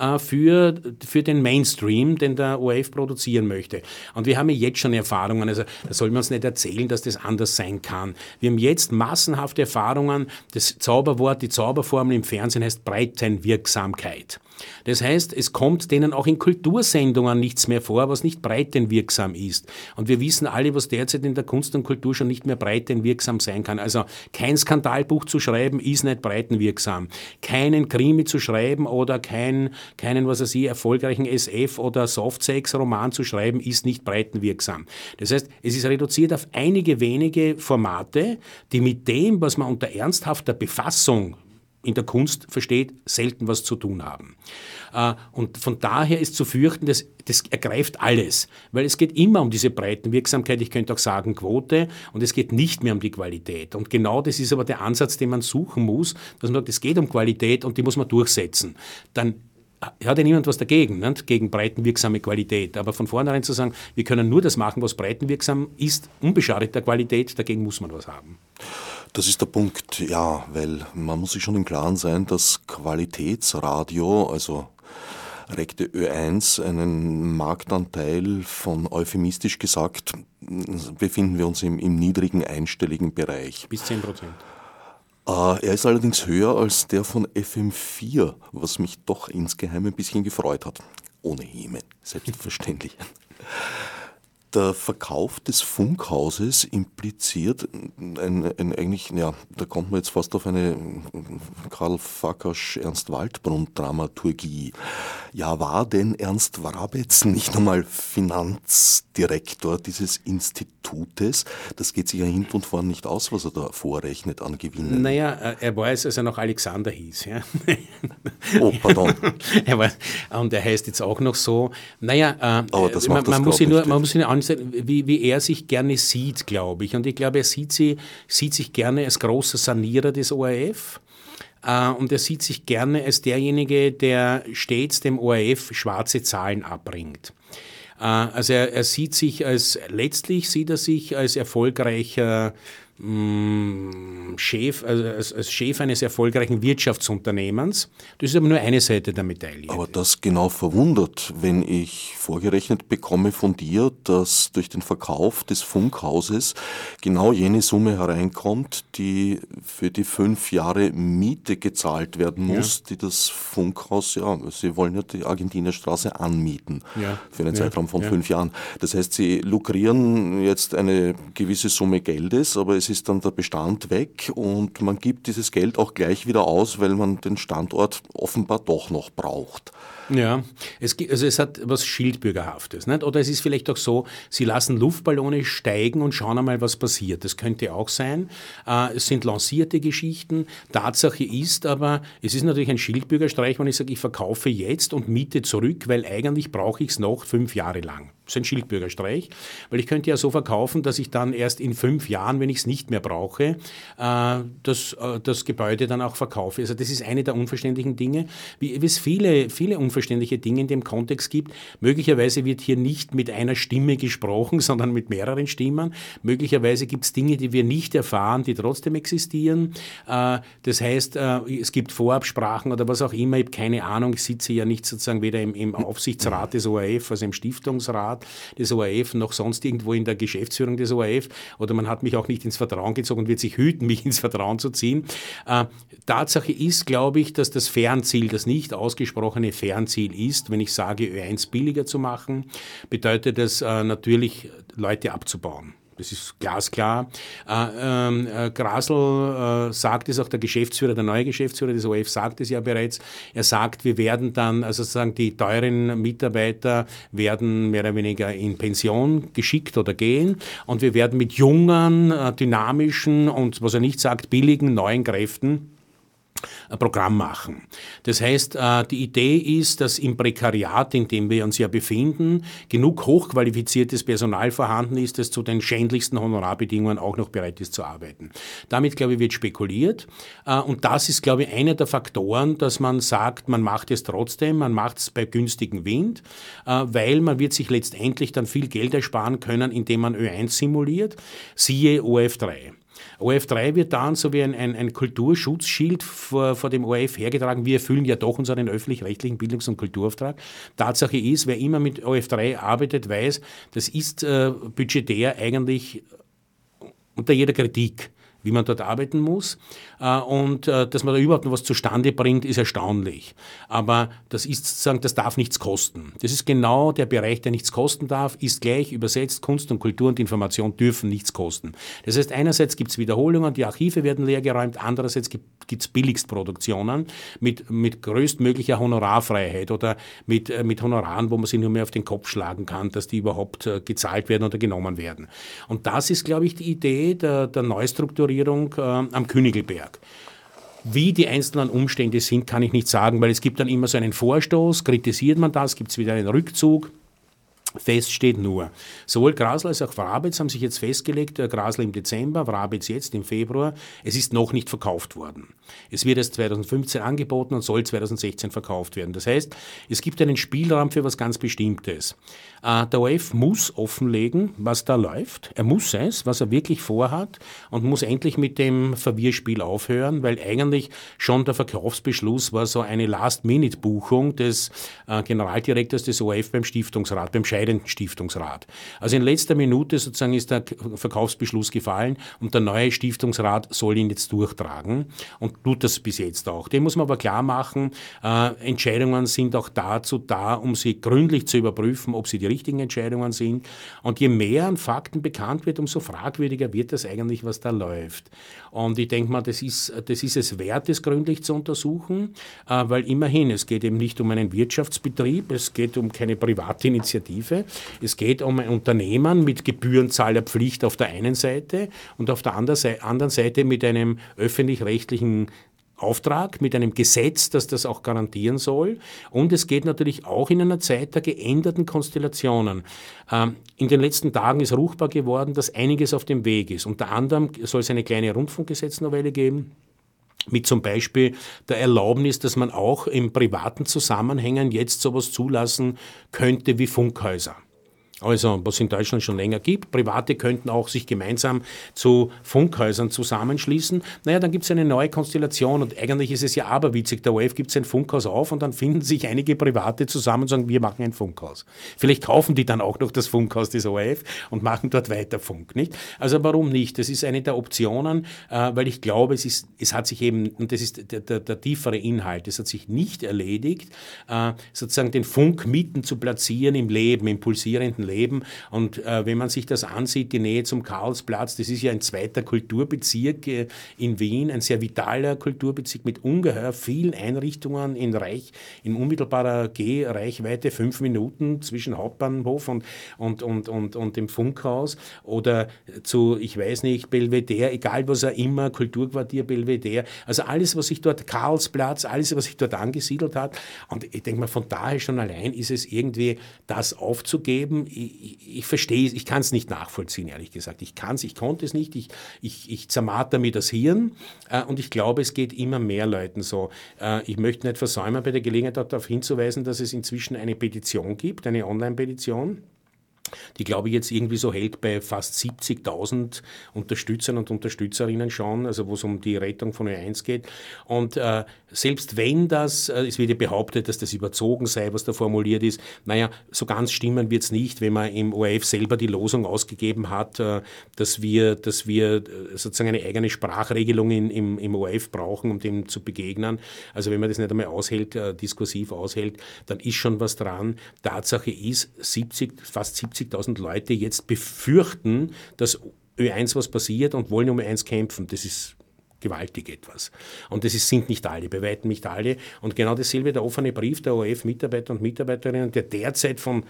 äh, für, für den Mainstream, den der ORF produzieren möchte. Und wir haben jetzt schon Erfahrungen, also da soll man uns nicht erzählen, dass das anders sein kann. Wir haben jetzt massenhafte Erfahrungen, das Zauberwort, die Zauberformel im Fernsehen heißt Breitenwirksamkeit. Das heißt, es kommt denen auch in Kultursendungen nichts mehr vor, was nicht breitenwirksam ist. Und wir wissen alle, was derzeit in der Kunst und Kultur schon nicht mehr breitenwirksam sein kann. Also kein Skandalbuch zu schreiben ist nicht breitenwirksam. Keinen Krimi zu schreiben oder kein, keinen, was weiß ich, erfolgreichen SF oder Softsex-Roman zu schreiben, ist nicht breitenwirksam. Das heißt, es ist reduziert auf einige wenige Formate, die mit dem, was man unter ernsthafter Befassung in der Kunst versteht, selten was zu tun haben. Äh, und von daher ist zu fürchten, dass das ergreift alles, weil es geht immer um diese Breitenwirksamkeit, ich könnte auch sagen Quote, und es geht nicht mehr um die Qualität. Und genau das ist aber der Ansatz, den man suchen muss, dass man sagt, es geht um Qualität und die muss man durchsetzen. Dann hat ja niemand was dagegen, nicht? gegen breitenwirksame Qualität. Aber von vornherein zu sagen, wir können nur das machen, was breitenwirksam ist, unbeschadet der Qualität, dagegen muss man was haben. Das ist der Punkt, ja, weil man muss sich schon im Klaren sein, dass Qualitätsradio, also regte Ö1 einen Marktanteil von euphemistisch gesagt, befinden wir uns im, im niedrigen einstelligen Bereich. Bis 10 Prozent. Äh, er ist allerdings höher als der von FM4, was mich doch insgeheim ein bisschen gefreut hat. Ohne Hemen, selbstverständlich. Der Verkauf des Funkhauses impliziert ein, ein, eigentlich, ja, da kommt man jetzt fast auf eine Karl Fackersch, Ernst Waldbrunn Dramaturgie. Ja, war denn Ernst Wrabetz nicht einmal Finanzdirektor dieses Institutes? Das geht sich ja hinten und vorne nicht aus, was er da vorrechnet an Gewinnen. Naja, äh, er weiß, als er noch Alexander hieß. Ja. Oh, pardon. er war, und er heißt jetzt auch noch so. Naja, äh, Aber das man, macht man, muss ihn nur, man muss ihn ansehen, wie, wie er sich gerne sieht, glaube ich. Und ich glaube, er sieht, sie, sieht sich gerne als großer Sanierer des ORF. Äh, und er sieht sich gerne als derjenige, der stets dem ORF schwarze Zahlen abbringt. Äh, also er, er, sieht sich als, letztlich sieht er sich als erfolgreicher Chef, also als, Chef eines erfolgreichen Wirtschaftsunternehmens. Das ist aber nur eine Seite der Medaille. Aber das genau verwundert, wenn ich vorgerechnet bekomme von dir, dass durch den Verkauf des Funkhauses genau jene Summe hereinkommt, die für die fünf Jahre Miete gezahlt werden muss, ja. die das Funkhaus, ja, sie wollen ja die Argentinerstraße anmieten ja. für einen ja. Zeitraum von fünf Jahren. Das heißt, sie lukrieren jetzt eine gewisse Summe Geldes, aber es ist dann der Bestand weg und man gibt dieses Geld auch gleich wieder aus, weil man den Standort offenbar doch noch braucht. Ja, es, also es hat was Schildbürgerhaftes. Nicht? Oder es ist vielleicht auch so, sie lassen Luftballone steigen und schauen einmal, was passiert. Das könnte auch sein. Äh, es sind lancierte Geschichten. Tatsache ist aber, es ist natürlich ein Schildbürgerstreich, wenn ich sage, ich verkaufe jetzt und miete zurück, weil eigentlich brauche ich es noch fünf Jahre lang ist ein Schildbürgerstreich, weil ich könnte ja so verkaufen, dass ich dann erst in fünf Jahren, wenn ich es nicht mehr brauche, äh, das, äh, das Gebäude dann auch verkaufe. Also das ist eine der unverständlichen Dinge, wie es viele, viele unverständliche Dinge in dem Kontext gibt. Möglicherweise wird hier nicht mit einer Stimme gesprochen, sondern mit mehreren Stimmen. Möglicherweise gibt es Dinge, die wir nicht erfahren, die trotzdem existieren. Äh, das heißt, es gibt Vorabsprachen oder was auch immer, ich habe keine Ahnung, ich sitze ja nicht sozusagen weder im, im Aufsichtsrat des ORF, also im Stiftungsrat des ORF, noch sonst irgendwo in der Geschäftsführung des ORF oder man hat mich auch nicht ins Vertrauen gezogen und wird sich hüten, mich ins Vertrauen zu ziehen. Äh, Tatsache ist, glaube ich, dass das Fernziel, das nicht ausgesprochene Fernziel ist, wenn ich sage, Ö1 billiger zu machen, bedeutet das natürlich, Leute abzubauen. Das ist glasklar. Äh, ähm, äh, Grasl äh, sagt es auch, der Geschäftsführer, der neue Geschäftsführer des OF sagt es ja bereits. Er sagt, wir werden dann, also sozusagen die teuren Mitarbeiter werden mehr oder weniger in Pension geschickt oder gehen und wir werden mit jungen, äh, dynamischen und, was er nicht sagt, billigen neuen Kräften Programm machen. Das heißt, äh, die Idee ist, dass im Prekariat, in dem wir uns ja befinden, genug hochqualifiziertes Personal vorhanden ist, das zu den schändlichsten Honorarbedingungen auch noch bereit ist zu arbeiten. Damit, glaube ich, wird spekuliert. Äh, und das ist, glaube ich, einer der Faktoren, dass man sagt, man macht es trotzdem, man macht es bei günstigem Wind, äh, weil man wird sich letztendlich dann viel Geld ersparen können, indem man Ö1 simuliert, siehe OF3. ORF3 wird dann so wie ein, ein, ein Kulturschutzschild vor, vor dem ORF hergetragen. Wir erfüllen ja doch unseren öffentlich-rechtlichen Bildungs- und Kulturauftrag. Tatsache ist, wer immer mit ORF3 arbeitet, weiß, das ist äh, budgetär eigentlich unter jeder Kritik wie man dort arbeiten muss. Äh, und äh, dass man da überhaupt noch was zustande bringt, ist erstaunlich. Aber das ist sozusagen, das darf nichts kosten. Das ist genau der Bereich, der nichts kosten darf, ist gleich übersetzt, Kunst und Kultur und Information dürfen nichts kosten. Das heißt, einerseits gibt es Wiederholungen, die Archive werden leergeräumt, andererseits gibt es Billigstproduktionen mit, mit größtmöglicher Honorarfreiheit oder mit, äh, mit Honoraren, wo man sich nur mehr auf den Kopf schlagen kann, dass die überhaupt gezahlt werden oder genommen werden. Und das ist, glaube ich, die Idee der, der Neustrukturierung Restaurierung äh, am Königelberg. Wie die einzelnen Umstände sind, kann ich nicht sagen, weil es gibt dann immer so einen Vorstoß, kritisiert man das, gibt es wieder einen Rückzug. Fest steht nur, sowohl Grasl als auch Wrabetz haben sich jetzt festgelegt, äh, Grasl im Dezember, Wrabetz jetzt im Februar, es ist noch nicht verkauft worden. Es wird erst 2015 angeboten und soll 2016 verkauft werden. Das heißt, es gibt einen Spielraum für was ganz Bestimmtes. Äh, der OF muss offenlegen, was da läuft. Er muss es, was er wirklich vorhat und muss endlich mit dem Verwirrspiel aufhören, weil eigentlich schon der Verkaufsbeschluss war so eine Last-Minute-Buchung des äh, Generaldirektors des OF beim Stiftungsrat, beim scheidenden Stiftungsrat. Also in letzter Minute sozusagen ist der Verkaufsbeschluss gefallen und der neue Stiftungsrat soll ihn jetzt durchtragen und tut das bis jetzt auch. Dem muss man aber klar machen, äh, Entscheidungen sind auch dazu da, um sie gründlich zu überprüfen, ob sie die richtigen Entscheidungen sind. Und je mehr an Fakten bekannt wird, umso fragwürdiger wird das eigentlich, was da läuft. Und ich denke mal, das ist, das ist es wert, das gründlich zu untersuchen, äh, weil immerhin, es geht eben nicht um einen Wirtschaftsbetrieb, es geht um keine private Initiative, es geht um ein Unternehmen mit Gebührenzahlerpflicht auf der einen Seite und auf der anderen Seite mit einem öffentlich-rechtlichen Auftrag, mit einem Gesetz, das das auch garantieren soll. Und es geht natürlich auch in einer Zeit der geänderten Konstellationen. Ähm, in den letzten Tagen ist ruchbar geworden, dass einiges auf dem Weg ist. Unter anderem soll es eine kleine Rundfunkgesetznovelle geben mit zum Beispiel der Erlaubnis, dass man auch in privaten Zusammenhängen jetzt sowas zulassen könnte wie Funkhäuser also was in Deutschland schon länger gibt. Private könnten auch sich gemeinsam zu Funkhäusern zusammenschließen. Naja, dann gibt es eine neue Konstellation und eigentlich ist es ja aberwitzig. Der ORF gibt sein Funkhaus auf und dann finden sich einige Private zusammen und sagen, wir machen ein Funkhaus. Vielleicht kaufen die dann auch noch das Funkhaus des ORF und machen dort weiter Funk, nicht? Also warum nicht? Das ist eine der Optionen, äh, weil ich glaube, es, ist, es hat sich eben, und das ist der, der, der tiefere Inhalt, es hat sich nicht erledigt, äh, sozusagen den Funk mitten zu platzieren im Leben, im pulsierenden Leben leben. Und äh, wenn man sich das ansieht, die Nähe zum Karlsplatz, das ist ja ein zweiter Kulturbezirk äh, in Wien, ein sehr vitaler Kulturbezirk mit ungeheuer vielen Einrichtungen in Reich, in unmittelbarer Gehreichweite, fünf Minuten zwischen Hauptbahnhof und, und, und, und, und dem Funkhaus oder zu, ich weiß nicht, Belvedere, egal was er immer, Kulturquartier Belvedere, also alles, was sich dort, Karlsplatz, alles, was sich dort angesiedelt hat. Und ich denke mal, von daher schon allein ist es irgendwie, das aufzugeben, ich, ich verstehe es, ich kann es nicht nachvollziehen, ehrlich gesagt. Ich kann es, ich konnte es nicht, ich, ich, ich zermarter mir das Hirn äh, und ich glaube, es geht immer mehr Leuten so. Äh, ich möchte nicht versäumen, bei der Gelegenheit darauf hinzuweisen, dass es inzwischen eine Petition gibt, eine Online-Petition die glaube ich jetzt irgendwie so hält bei fast 70.000 Unterstützern und Unterstützerinnen schon, also wo es um die Rettung von Ö1 geht. Und äh, selbst wenn das, äh, es wird ja behauptet, dass das überzogen sei, was da formuliert ist, naja, so ganz stimmen wird es nicht, wenn man im ORF selber die Losung ausgegeben hat, äh, dass wir, dass wir äh, sozusagen eine eigene Sprachregelung in, im, im ORF brauchen, um dem zu begegnen. Also wenn man das nicht einmal aushält, äh, diskursiv aushält, dann ist schon was dran. Tatsache ist, 70, fast 70 70.000 Leute jetzt befürchten, dass Ö1 was passiert und wollen um Ö1 kämpfen. Das ist gewaltig etwas. Und das ist, sind nicht alle, bei weitem nicht alle. Und genau dasselbe der offene Brief der ORF-Mitarbeiter und Mitarbeiterinnen, der derzeit von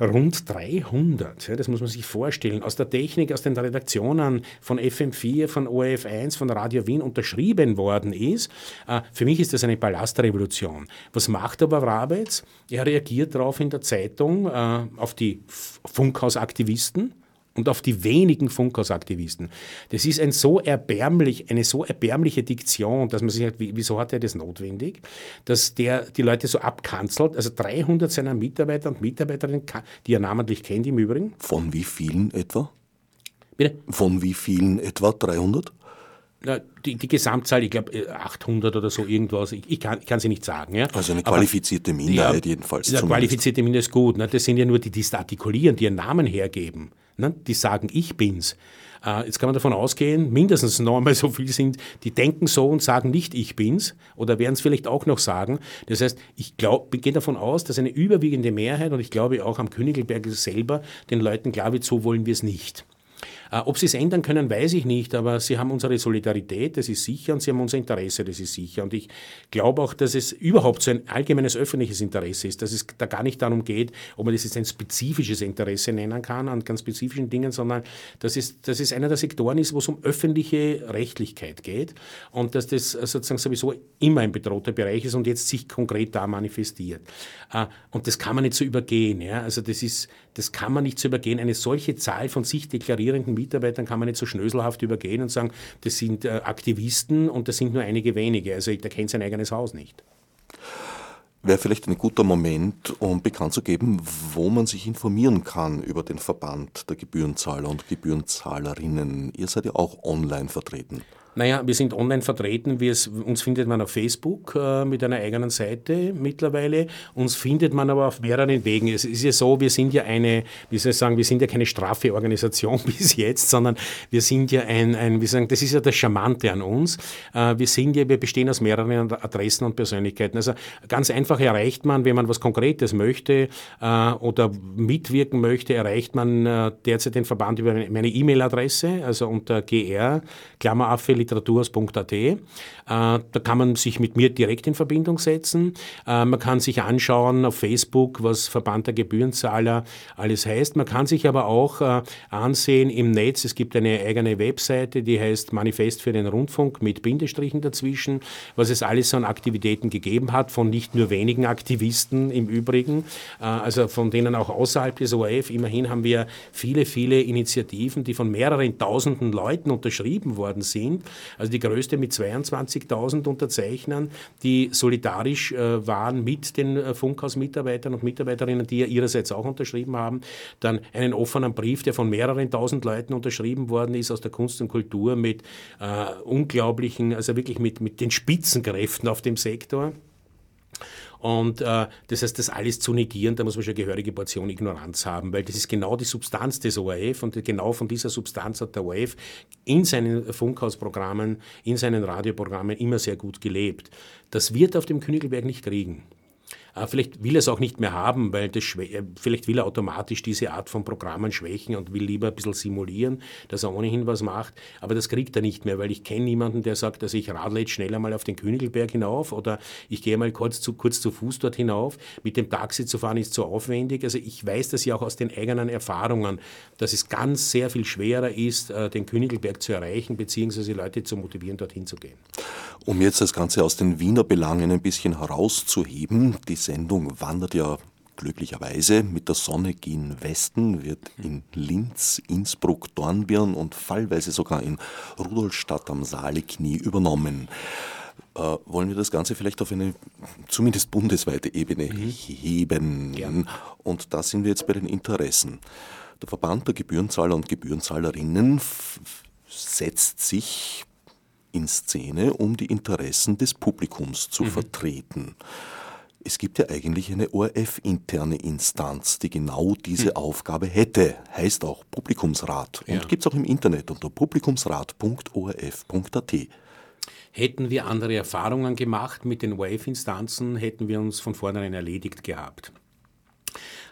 rund 300, ja, das muss man sich vorstellen, aus der Technik, aus den Redaktionen von FM4, von ORF1, von Radio Wien unterschrieben worden ist. Äh, für mich ist das eine Palastrevolution. Was macht aber Rabetz? Er reagiert darauf in der Zeitung äh, auf die Funkhausaktivisten, und auf die wenigen Funkhausaktivisten. Das ist ein so erbärmlich, eine so erbärmliche Diktion, dass man sich sagt, wieso hat er das notwendig, dass der die Leute so abkanzelt. Also 300 seiner Mitarbeiter und Mitarbeiterinnen, die er namentlich kennt im Übrigen. Von wie vielen etwa? Bitte? Von wie vielen etwa? 300? Die, die, Gesamtzahl, ich glaube 800 oder so irgendwas, ich, ich, kann, ich kann sie nicht sagen. Ja. Also eine qualifizierte Aber, Minderheit ja, jedenfalls. Eine qualifizierte Minderheit ist gut. Ne? Das sind ja nur die, die es artikulieren, die ihren Namen hergeben. Ne? Die sagen, ich bin's. Äh, jetzt kann man davon ausgehen, mindestens noch einmal so viel sind, die denken so und sagen nicht, ich bin's, oder werden es vielleicht auch noch sagen. Das heißt, ich glaube, gehe davon aus, dass eine überwiegende Mehrheit, und ich glaube auch am Königelberg selber, den Leuten klar wird, so wollen wir es nicht. Äh, ob sie es ändern können, weiß ich nicht, aber sie haben unsere Solidarität, das ist sicher, und sie haben unser Interesse, das ist sicher. Und ich glaube auch, dass es überhaupt so ein allgemeines öffentliches Interesse ist, dass es da gar nicht darum geht, ob man das jetzt ein spezifisches Interesse nennen kann an ganz spezifischen Dingen, sondern dass es, dass es einer der Sektoren ist, wo es um öffentliche Rechtlichkeit geht und dass das sozusagen sowieso immer ein bedrohter Bereich ist und jetzt sich konkret da manifestiert. Äh, und das kann man nicht so übergehen. Ja? Also das ist, das kann man nicht so übergehen. Eine solche Zahl von sich deklarierenden Mitarbeitern kann man nicht so schnöselhaft übergehen und sagen, das sind äh, Aktivisten und das sind nur einige wenige. Also der kennt sein eigenes Haus nicht. Wäre vielleicht ein guter Moment, um bekannt zu geben, wo man sich informieren kann über den Verband der Gebührenzahler und Gebührenzahlerinnen. Ihr seid ja auch online vertreten. Naja, wir sind online vertreten. Uns findet man auf Facebook äh, mit einer eigenen Seite mittlerweile. Uns findet man aber auf mehreren Wegen. Es ist ja so, wir sind ja eine, wie soll ich sagen, wir sind ja keine straffe Organisation bis jetzt, sondern wir sind ja ein, ein wie sagen, das ist ja das Charmante an uns. Äh, wir sind ja, wir bestehen aus mehreren Adressen und Persönlichkeiten. Also ganz einfach erreicht man, wenn man was Konkretes möchte äh, oder mitwirken möchte, erreicht man äh, derzeit den Verband über meine E-Mail-Adresse, also unter gr, Klammeraffe, literaturhaus.at. Äh, da kann man sich mit mir direkt in Verbindung setzen. Äh, man kann sich anschauen auf Facebook, was Verband der Gebührenzahler alles heißt. Man kann sich aber auch äh, ansehen im Netz. Es gibt eine eigene Webseite, die heißt Manifest für den Rundfunk mit Bindestrichen dazwischen, was es alles an Aktivitäten gegeben hat, von nicht nur wenigen Aktivisten im Übrigen, also von denen auch außerhalb des ORF. Immerhin haben wir viele, viele Initiativen, die von mehreren tausenden Leuten unterschrieben worden sind. Also die größte mit 22.000 Unterzeichnern, die solidarisch äh, waren mit den äh, Funkhausmitarbeitern und Mitarbeiterinnen, die ja ihrerseits auch unterschrieben haben. Dann einen offenen Brief, der von mehreren tausend Leuten unterschrieben worden ist aus der Kunst und Kultur mit äh, unglaublichen, also wirklich mit, mit den Spitzenkräften auf dem Sektor. Und äh, das heißt, das alles zu negieren, da muss man schon eine gehörige Portion Ignoranz haben, weil das ist genau die Substanz des ORF und genau von dieser Substanz hat der ORF in seinen Funkhausprogrammen, in seinen Radioprogrammen immer sehr gut gelebt. Das wird auf dem Königelberg nicht kriegen. Äh, vielleicht will er es auch nicht mehr haben, weil das äh, vielleicht will er automatisch diese Art von Programmen schwächen und will lieber ein bisschen simulieren, dass er ohnehin was macht. Aber das kriegt er nicht mehr, weil ich kenne niemanden, der sagt, dass ich radle jetzt schneller mal auf den Königelberg hinauf oder ich gehe mal kurz zu, kurz zu Fuß dort hinauf. Mit dem Taxi zu fahren ist zu aufwendig. Also ich weiß das ja auch aus den eigenen Erfahrungen, dass es ganz sehr viel schwerer ist, äh, den Königelberg zu erreichen, beziehungsweise Leute zu motivieren, dorthin zu gehen. Um jetzt das Ganze aus den Wiener Belangen ein bisschen herauszuheben, die Sendung wandert ja glücklicherweise mit der Sonne gen Westen wird in Linz, Innsbruck, Dornbirn und fallweise sogar in Rudolstadt am Saale Knie übernommen. Äh, wollen wir das Ganze vielleicht auf eine zumindest bundesweite Ebene mhm. heben? Gern. Und da sind wir jetzt bei den Interessen. Der Verband der Gebührenzahler und Gebührenzahlerinnen setzt sich in Szene, um die Interessen des Publikums zu mhm. vertreten. Es gibt ja eigentlich eine ORF-interne Instanz, die genau diese hm. Aufgabe hätte. Heißt auch Publikumsrat und ja. gibt es auch im Internet unter publikumsrat.orf.at. Hätten wir andere Erfahrungen gemacht mit den ORF-Instanzen, hätten wir uns von vornherein erledigt gehabt.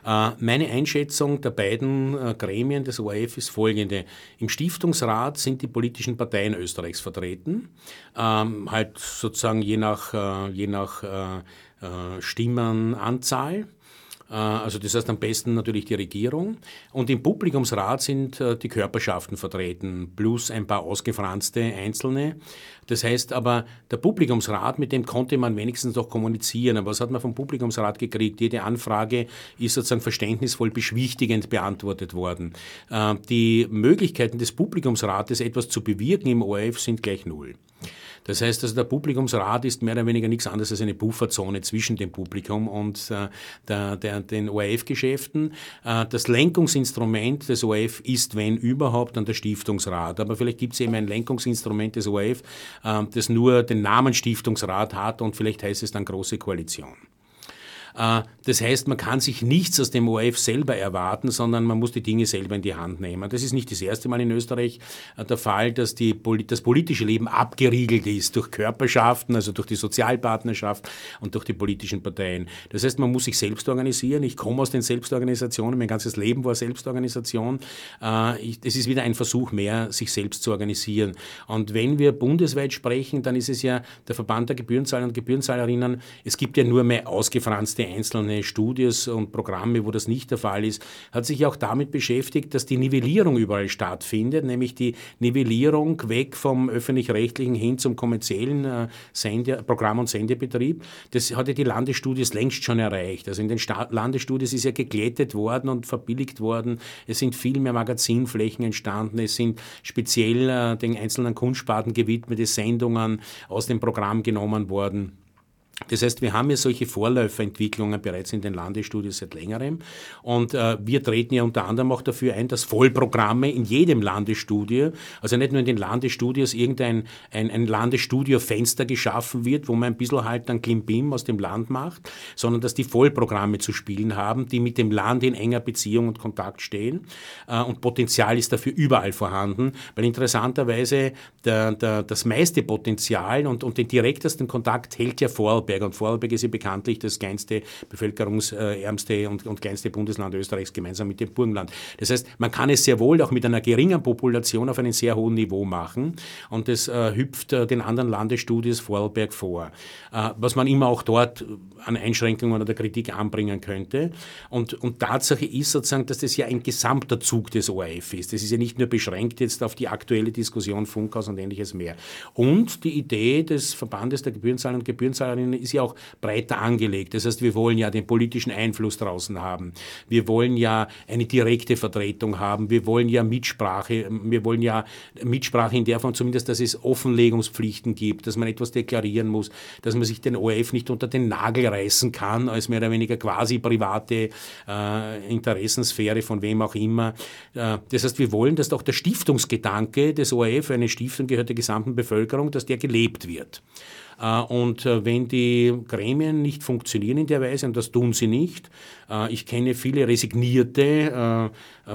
Äh, meine Einschätzung der beiden äh, Gremien des ORF ist folgende. Im Stiftungsrat sind die politischen Parteien Österreichs vertreten, ähm, halt sozusagen je nach, äh, je nach Stimmenanzahl. Äh, also das heißt am besten natürlich die Regierung. Und im Publikumsrat sind äh, die Körperschaften vertreten, plus ein paar ausgefranste Einzelne. Das heißt aber, der Publikumsrat, mit dem konnte man wenigstens noch kommunizieren. Aber was hat man vom Publikumsrat gekriegt? Jede Anfrage ist sozusagen verständnisvoll beschwichtigend beantwortet worden. Äh, die Möglichkeiten des Publikumsrates, etwas zu bewirken im ORF, sind gleich null. Das heißt, also der Publikumsrat ist mehr oder weniger nichts anderes als eine Pufferzone zwischen dem Publikum und äh, der, der, den ORF-Geschäften. Äh, das Lenkungsinstrument des ORF ist, wenn überhaupt, dann der Stiftungsrat. Aber vielleicht gibt es eben ein Lenkungsinstrument des ORF, äh, das nur den Namen Stiftungsrat hat und vielleicht heißt es dann Große Koalition. Äh, das heißt, man kann sich nichts aus dem ORF selber erwarten, sondern man muss die Dinge selber in die Hand nehmen. Das ist nicht das erste Mal in Österreich äh, der Fall, dass die, das politische Leben abgeriegelt ist durch Körperschaften, also durch die Sozialpartnerschaft und durch die politischen Parteien. Das heißt, man muss sich selbst organisieren. Ich komme aus den Selbstorganisationen, mein ganzes Leben war Selbstorganisation. Äh, es ist wieder ein Versuch mehr, sich selbst zu organisieren. Und wenn wir bundesweit sprechen, dann ist es ja der Verband der Gebührenzahler und Gebührenzahlerinnen, es gibt ja nur mehr ausgefranste einzelne Studios und Programme, wo das nicht der Fall ist, hat sich auch damit beschäftigt, dass die Nivellierung überall stattfindet, nämlich die Nivellierung weg vom öffentlich-rechtlichen hin zum kommerziellen äh, Sende, Programm- und Sendebetrieb. Das hatte die Landesstudios längst schon erreicht. Also in den Sta Landesstudios ist ja geglättet worden und verbilligt worden. Es sind viel mehr Magazinflächen entstanden. Es sind speziell äh, den einzelnen Kunstsparten gewidmete Sendungen aus dem Programm genommen worden. Das heißt, wir haben ja solche Vorläuferentwicklungen bereits in den Landesstudios seit längerem. Und äh, wir treten ja unter anderem auch dafür ein, dass Vollprogramme in jedem Landesstudio, also nicht nur in den Landesstudios, irgendein ein, ein Landesstudio-Fenster geschaffen wird, wo man ein bisschen halt dann Klimbim aus dem Land macht, sondern dass die Vollprogramme zu spielen haben, die mit dem Land in enger Beziehung und Kontakt stehen. Äh, und Potenzial ist dafür überall vorhanden, weil interessanterweise der, der, das meiste Potenzial und, und den direktesten Kontakt hält ja vor Vorarlberg. Und Vorarlberg ist ja bekanntlich das kleinste, bevölkerungsärmste und, und kleinste Bundesland Österreichs gemeinsam mit dem Burgenland. Das heißt, man kann es sehr wohl auch mit einer geringen Population auf einem sehr hohen Niveau machen. Und das äh, hüpft äh, den anderen Landesstudios Vorarlberg vor. Äh, was man immer auch dort an Einschränkungen oder Kritik anbringen könnte. Und, und Tatsache ist sozusagen, dass das ja ein gesamter Zug des ORF ist. Das ist ja nicht nur beschränkt jetzt auf die aktuelle Diskussion Funkhaus und ähnliches mehr. Und die Idee des Verbandes der Gebührenzahler und Gebührenzahlerinnen ist ja auch breiter angelegt. Das heißt, wir wollen ja den politischen Einfluss draußen haben. Wir wollen ja eine direkte Vertretung haben. Wir wollen ja Mitsprache. Wir wollen ja Mitsprache in der Form zumindest, dass es Offenlegungspflichten gibt, dass man etwas deklarieren muss, dass man sich den ORF nicht unter den Nagel reißen kann, als mehr oder weniger quasi private äh, Interessensphäre von wem auch immer. Äh, das heißt, wir wollen, dass auch der Stiftungsgedanke des ORF, eine Stiftung gehört der gesamten Bevölkerung, dass der gelebt wird. Äh, und äh, wenn die Gremien nicht funktionieren in der Weise, und das tun sie nicht, ich kenne viele resignierte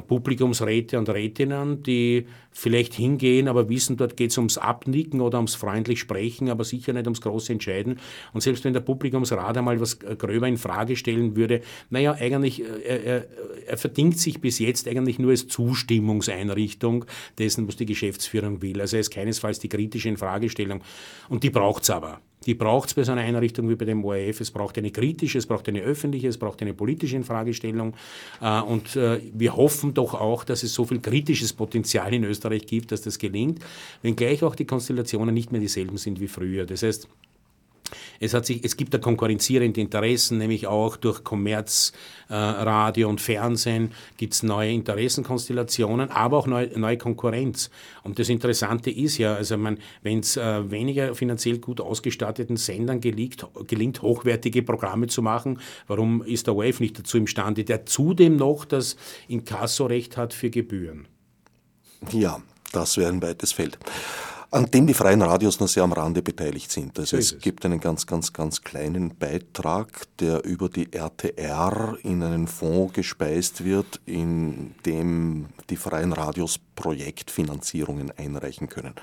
Publikumsräte und Rätinnen, die vielleicht hingehen, aber wissen, dort geht es ums Abnicken oder ums freundlich Sprechen, aber sicher nicht ums große Entscheiden. Und selbst wenn der Publikumsrat einmal was gröber in Frage stellen würde, naja, eigentlich, er, er, er verdingt sich bis jetzt eigentlich nur als Zustimmungseinrichtung dessen, was die Geschäftsführung will. Also er ist keinesfalls die kritische Infragestellung. Und die braucht es aber. Die braucht es bei so einer Einrichtung wie bei dem ORF. Es braucht eine kritische, es braucht eine öffentliche, es braucht eine politische Infragestellung. Äh, und äh, wir hoffen doch auch, dass es so viel kritisches Potenzial in Österreich gibt, dass das gelingt, wenngleich auch die Konstellationen nicht mehr dieselben sind wie früher. Das heißt, Es, hat sich, es gibt da konkurrenzierende Interessen, nämlich auch durch Kommerz, äh, Radio und Fernsehen gibt es neue Interessenkonstellationen, aber auch neue, neue Konkurrenz. Und das Interessante ist ja, also wenn es äh, weniger finanziell gut ausgestatteten Sendern gelingt, gelingt, hochwertige Programme zu machen, warum ist der ORF nicht dazu imstande, der zudem noch das Inkassorecht hat für Gebühren? Ja, das wäre ein weites Feld an dem die freien Radios nur sehr am Rande beteiligt sind. Also es, es gibt einen ganz, ganz, ganz kleinen Beitrag, der über die RTR in einen Fonds gespeist wird, in dem die freien Radios Projektfinanzierungen einreichen können.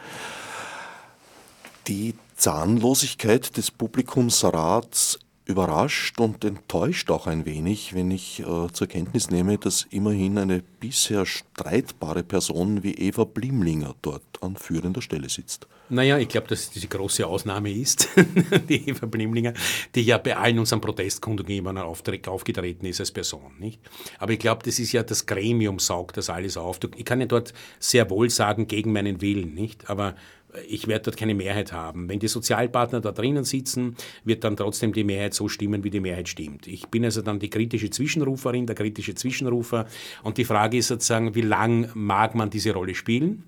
Die Zahnlosigkeit des Publikumsrats überrascht und enttäuscht auch ein wenig, wenn ich äh, zur Kenntnis nehme, dass immerhin eine bisher streitbare Person wie Eva Blimlinger dort an führender Stelle sitzt. Naja, ich glaube, dass es die große Ausnahme ist, die Eva Blimlinger, die ja bei allen unseren Protestkundungen immer aufgetreten ist als Person. Nicht? Aber ich glaube, das ist ja das Gremium, saugt das alles auf. Ich kann ja dort sehr wohl sagen, gegen meinen Willen, nicht? aber ich werde dort keine Mehrheit haben. Wenn die Sozialpartner da drinnen sitzen, wird dann trotzdem die Mehrheit so stimmen, wie die Mehrheit stimmt. Ich bin also dann die kritische Zwischenruferin, der kritische Zwischenrufer. Und die Frage ist sozusagen, wie lang mag man diese Rolle spielen?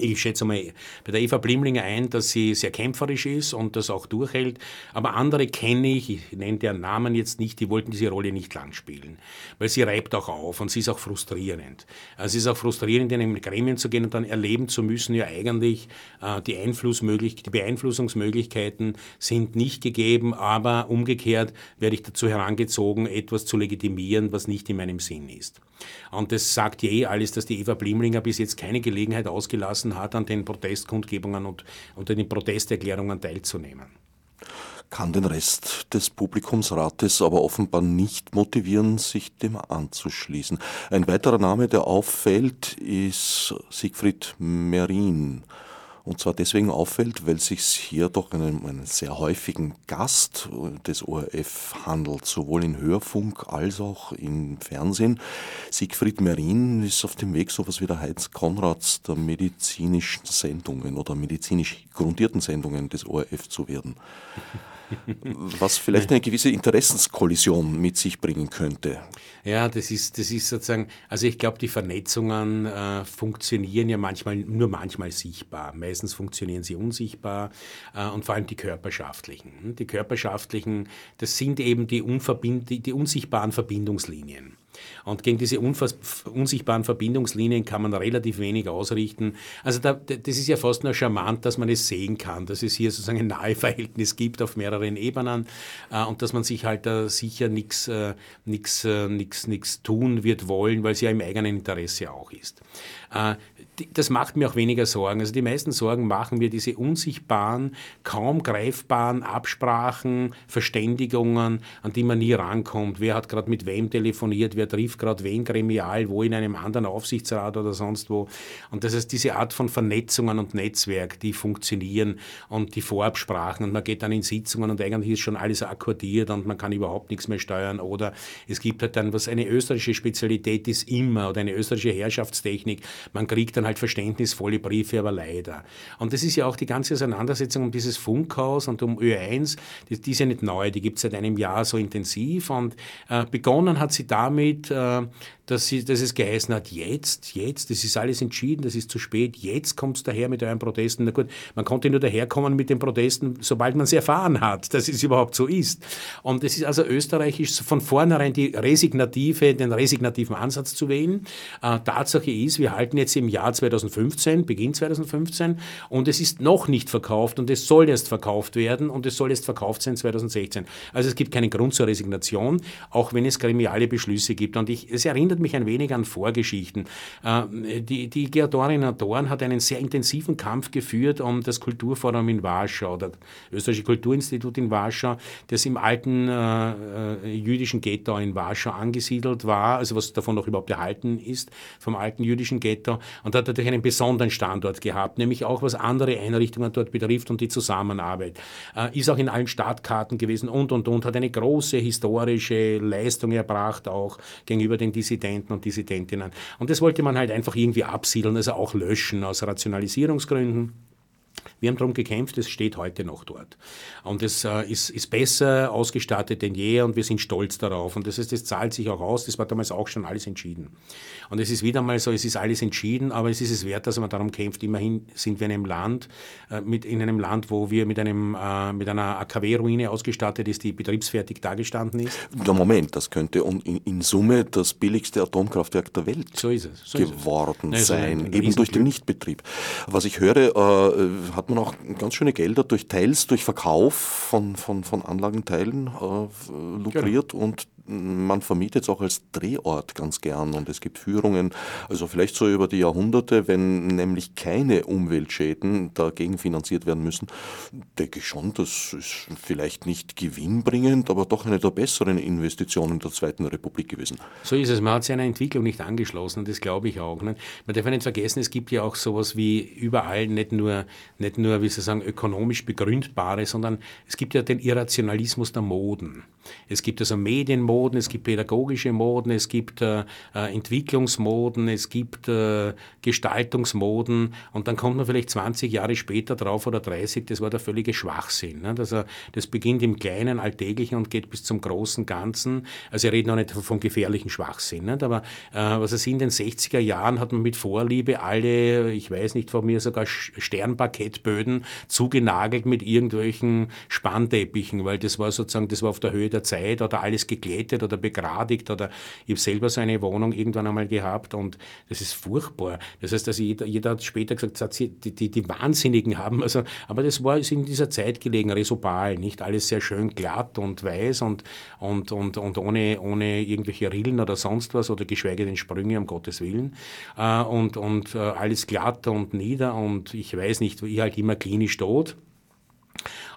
Ich schätze mal bei der Eva Blimlinger ein, dass sie sehr kämpferisch ist und das auch durchhält. Aber andere kenne ich, ich nenne deren Namen jetzt nicht, die wollten diese Rolle nicht lang spielen. Weil sie reibt auch auf und sie ist auch frustrierend. Also es ist auch frustrierend, in einem Gremien zu gehen und dann erleben zu müssen, ja eigentlich äh, die, Einflussmöglich die Beeinflussungsmöglichkeiten sind nicht gegeben, aber umgekehrt werde ich dazu herangezogen, etwas zu legitimieren, was nicht in meinem Sinn ist. Und das sagt je alles, dass die Eva Blimlinger bis jetzt keine Gelegenheit ausgelassen hat, an den Protestkundgebungen und unter den Protesterklärungen teilzunehmen. Kann den Rest des Publikumsrates aber offenbar nicht motivieren, sich dem anzuschließen. Ein weiterer Name, der auffällt, ist Siegfried Merin. Und zwar deswegen auffällt, weil sich hier doch einen, einen sehr häufigen Gast des ORF handelt, sowohl in Hörfunk als auch im Fernsehen. Siegfried Merin ist auf dem Weg, so etwas wie der Heinz Konrads der medizinischen Sendungen oder medizinisch grundierten Sendungen des ORF zu werden was vielleicht eine gewisse Interessenskollision mit sich bringen könnte. Ja, das ist, das ist sozusagen, also ich glaube, die Vernetzungen äh, funktionieren ja manchmal nur manchmal sichtbar. Meistens funktionieren sie unsichtbar äh, und vor allem die körperschaftlichen. Die körperschaftlichen, das sind eben die, die, die unsichtbaren Verbindungslinien. Und gegen diese unsichtbaren Verbindungslinien kann man relativ wenig ausrichten. Also da, das ist ja fast nur charmant, dass man es sehen kann, dass es hier sozusagen ein Naheverhältnis gibt auf mehreren Ebenen äh, und dass man sich halt da sicher nichts äh, nix, äh, nix, nix tun wird wollen, weil es ja im eigenen Interesse auch ist. Äh, das macht mir auch weniger Sorgen. Also die meisten Sorgen machen mir diese unsichtbaren, kaum greifbaren Absprachen, Verständigungen, an die man nie rankommt. Wer hat gerade mit wem telefoniert, wer trifft gerade wen gremial, wo in einem anderen Aufsichtsrat oder sonst wo. Und das heißt, diese Art von Vernetzungen und Netzwerk, die funktionieren und die Vorabsprachen und man geht dann in Sitzungen und eigentlich ist schon alles akkordiert und man kann überhaupt nichts mehr steuern oder es gibt halt dann, was eine österreichische Spezialität ist immer oder eine österreichische Herrschaftstechnik, man kriegt dann halt verständnisvolle Briefe, aber leider. Und das ist ja auch die ganze Auseinandersetzung um dieses Funkhaus und um Ö1, die, die ist ja nicht neu, die gibt es seit einem Jahr so intensiv und äh, begonnen hat sie damit, äh, dass, sie, dass es geheißen hat, jetzt, jetzt, das ist alles entschieden, das ist zu spät, jetzt kommt es daher mit euren Protesten. Na gut, man konnte nur daherkommen mit den Protesten, sobald man es erfahren hat, dass es überhaupt so ist. Und es ist also österreichisch von vornherein die resignative, den resignativen Ansatz zu wählen. Äh, Tatsache ist, wir halten jetzt im Jahr 2015, Beginn 2015, und es ist noch nicht verkauft und es soll erst verkauft werden und es soll erst verkauft sein 2016. Also es gibt keinen Grund zur Resignation, auch wenn es gremiale Beschlüsse gibt. Und ich, es erinnert mich ein wenig an Vorgeschichten. Äh, die, die Georgina Dorn hat einen sehr intensiven Kampf geführt um das Kulturforum in Warschau, das Österreichische Kulturinstitut in Warschau, das im alten äh, äh, jüdischen Ghetto in Warschau angesiedelt war, also was davon noch überhaupt erhalten ist, vom alten jüdischen Ghetto, und hat natürlich einen besonderen Standort gehabt, nämlich auch was andere Einrichtungen dort betrifft und die Zusammenarbeit. Äh, ist auch in allen Stadtkarten gewesen und, und, und, hat eine große historische Leistung erbracht, auch gegenüber den Dissidenten und Dissidentinnen. Und das wollte man halt einfach irgendwie absiedeln, also auch löschen aus Rationalisierungsgründen. Wir haben darum gekämpft, es steht heute noch dort. Und es äh, ist, ist besser ausgestattet denn je und wir sind stolz darauf. Und das heißt, das zahlt sich auch aus, das war damals auch schon alles entschieden. Und es ist wieder mal so, es ist alles entschieden, aber es ist es wert, dass man darum kämpft. Immerhin sind wir in einem Land, äh, mit, in einem Land, wo wir mit, einem, äh, mit einer AKW-Ruine ausgestattet ist, die betriebsfertig dagestanden ist. Der Moment, das könnte in, in Summe das billigste Atomkraftwerk der Welt so ist so geworden ist sein, also eben durch den Nichtbetrieb. Was ich höre, äh, hat man auch ganz schöne Gelder durch Teils, durch Verkauf von, von, von Anlagenteilen äh, lukriert genau. und man vermietet es auch als Drehort ganz gern und es gibt Führungen, also vielleicht so über die Jahrhunderte, wenn nämlich keine Umweltschäden dagegen finanziert werden müssen, denke ich schon, das ist vielleicht nicht gewinnbringend, aber doch eine der besseren Investitionen der Zweiten Republik gewesen. So ist es. Man hat sich einer Entwicklung nicht angeschlossen und das glaube ich auch. Nicht? Man darf nicht vergessen, es gibt ja auch sowas wie überall nicht nur, nicht nur wie Sie sagen, ökonomisch begründbare, sondern es gibt ja den Irrationalismus der Moden. Es gibt also Medienmoden, es gibt pädagogische Moden, es gibt äh, äh, Entwicklungsmoden, es gibt äh, Gestaltungsmoden und dann kommt man vielleicht 20 Jahre später drauf oder 30, das war der völlige Schwachsinn. Ne? Also das beginnt im kleinen Alltäglichen und geht bis zum großen Ganzen. Also ich rede noch nicht vom gefährlichen Schwachsinn, nicht? aber äh, was es in den 60er Jahren hat man mit Vorliebe alle, ich weiß nicht, von mir sogar Sternparkettböden zugenagelt mit irgendwelchen Spannteppichen, weil das war sozusagen, das war auf der Höhe der Zeit oder alles geglättet oder begradigt oder ich habe selber so eine Wohnung irgendwann einmal gehabt und das ist furchtbar. Das heißt, also jeder, jeder hat später gesagt, die, die, die Wahnsinnigen haben, also, aber das war in dieser Zeit gelegen, Resopal, nicht alles sehr schön glatt und weiß und, und, und, und ohne, ohne irgendwelche Rillen oder sonst was oder geschweige denn Sprünge, um Gottes Willen. Äh, und, und äh, alles glatt und nieder und ich weiß nicht, ich halt immer klinisch tot.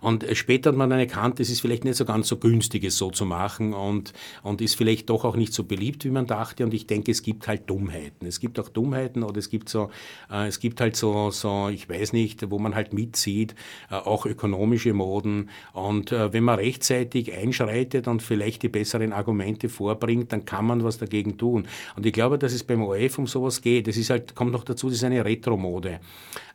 Und später hat man dann erkannt, es ist vielleicht nicht so ganz so günstig, es so zu machen und, und ist vielleicht doch auch nicht so beliebt, wie man dachte. Und ich denke, es gibt halt Dummheiten. Es gibt auch Dummheiten oder es gibt so, äh, es gibt halt so, so, ich weiß nicht, wo man halt mitzieht, äh, auch ökonomische Moden. Und äh, wenn man rechtzeitig einschreitet und vielleicht die besseren Argumente vorbringt, dann kann man was dagegen tun. Und ich glaube, dass es beim ORF um sowas geht. Es ist halt, kommt noch dazu, das ist eine Retro-Mode.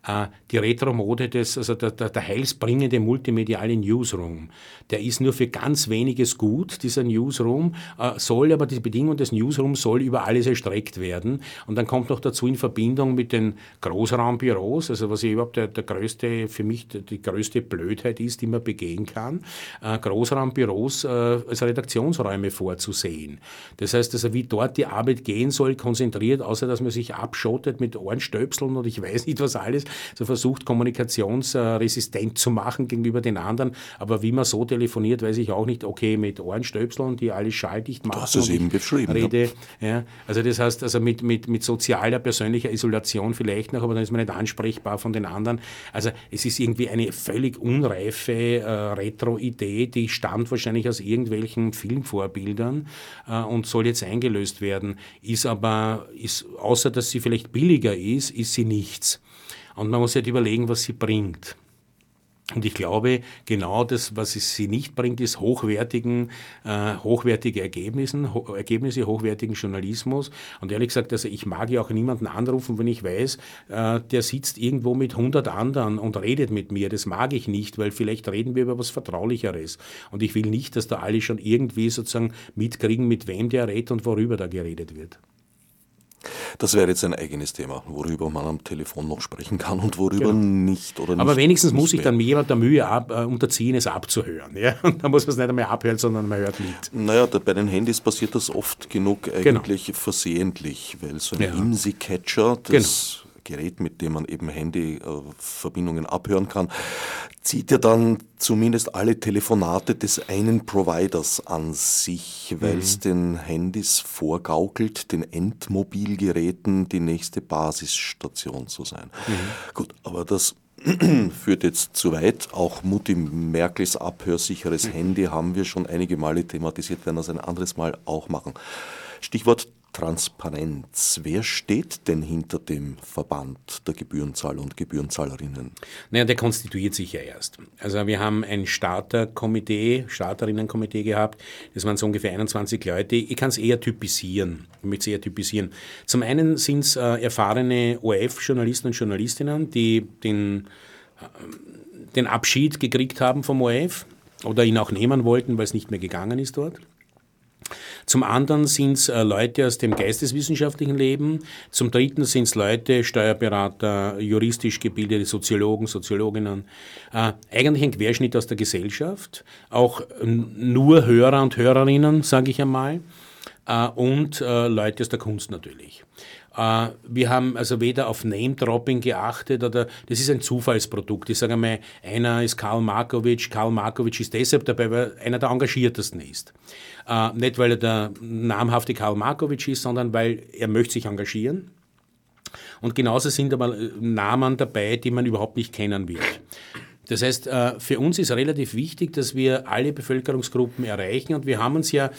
Äh, die Retro-Mode des, also der, der, der heilsbringende multimediale Newsroom, der ist nur für ganz weniges gut, dieser Newsroom, äh, soll aber die Bedingung des Newsrooms soll über alles erstreckt werden. Und dann kommt noch dazu in Verbindung mit den Großraumbüros, also was überhaupt der, der größte, für mich die größte Blödheit ist, die man begehen kann, äh, Großraumbüros äh, als Redaktionsräume vorzusehen. Das heißt also, wie dort die Arbeit gehen soll, konzentriert, außer dass man sich abschottet mit Ohrenstöpseln und ich weiß nicht was alles, so versucht, kommunikationsresistent zu machen gegenüber den anderen. Aber wie man so telefoniert, weiß ich auch nicht. Okay, mit Ohrenstöpseln, die alles schalldicht machen. Das ist eben beschrieben. Rede, ja. ja. Also das heißt, also mit, mit, mit sozialer, persönlicher Isolation vielleicht noch, aber dann ist man nicht ansprechbar von den anderen. Also es ist irgendwie eine völlig unreife äh, Retro-Idee, die stammt wahrscheinlich aus irgendwelchen Filmvorbildern äh, und soll jetzt eingelöst werden. Ist aber, ist, außer dass sie vielleicht billiger ist, ist sie nichts. Und man muss halt überlegen, was sie bringt. Und ich glaube, genau das, was es sie nicht bringt, ist hochwertigen, äh, hochwertige Ergebnisse, ho Ergebnisse, hochwertigen Journalismus. Und ehrlich gesagt, also ich mag ja auch niemanden anrufen, wenn ich weiß, äh, der sitzt irgendwo mit 100 anderen und redet mit mir. Das mag ich nicht, weil vielleicht reden wir über was Vertraulicheres. Und ich will nicht, dass da alle schon irgendwie sozusagen mitkriegen, mit wem der redet und worüber da geredet wird. Das wäre jetzt ein eigenes Thema, worüber man am Telefon noch sprechen kann und worüber genau. nicht oder nicht. Aber wenigstens muss sich dann jemand der Mühe ab, äh, unterziehen, es abzuhören. Ja? Und dann muss man es nicht einmal abhören, sondern man hört mit. Naja, da, bei den Handys passiert das oft genug genau. eigentlich genau. versehentlich, weil so ein ja. IMSI-Catcher, das genau Gerät, mit dem man eben Handyverbindungen abhören kann, zieht ja dann zumindest alle Telefonate des einen Providers an sich, weil es mhm. den Handys vorgaukelt, den Endmobilgeräten die nächste Basisstation zu sein. Mhm. Gut, aber das führt jetzt zu weit. Auch Mutti Merkels abhörsicheres mhm. Handy haben wir schon einige Male thematisiert, werden das ein anderes Mal auch machen. Stichwort Transparenz. Wer steht denn hinter dem Verband der Gebührenzahler und Gebührenzahlerinnen? Naja, der konstituiert sich ja erst. Also wir haben ein Starterkomitee, Starterinnenkomitee gehabt. Das waren so ungefähr 21 Leute. Ich kann es eher typisieren. Ich möchte es eher typisieren. Zum einen sind es äh, erfahrene ORF-Journalisten und Journalistinnen, die den den Abschied gekriegt haben vom ORF oder ihn auch nehmen wollten, weil es nicht mehr gegangen ist dort. Zum anderen sind es äh, Leute aus dem geisteswissenschaftlichen Leben. Zum dritten sind es Leute, Steuerberater, juristisch gebildete Soziologen, Soziologinnen. Äh, eigentlich ein Querschnitt aus der Gesellschaft. Auch nur Hörer und Hörerinnen, sage ich einmal. Äh, und äh, Leute aus der Kunst natürlich. Äh, wir haben also weder auf Name-Dropping geachtet oder das ist ein Zufallsprodukt. Ich sage einmal, einer ist Karl Markovic. Karl Markovic ist deshalb dabei, weil er einer der engagiertesten ist. Äh, nicht, weil er der namhafte Karl Markovic ist, sondern weil er möchte sich engagieren. Und genauso sind aber Namen dabei, die man überhaupt nicht kennen wird. Das heißt, äh, für uns ist relativ wichtig, dass wir alle Bevölkerungsgruppen erreichen und wir haben uns ja,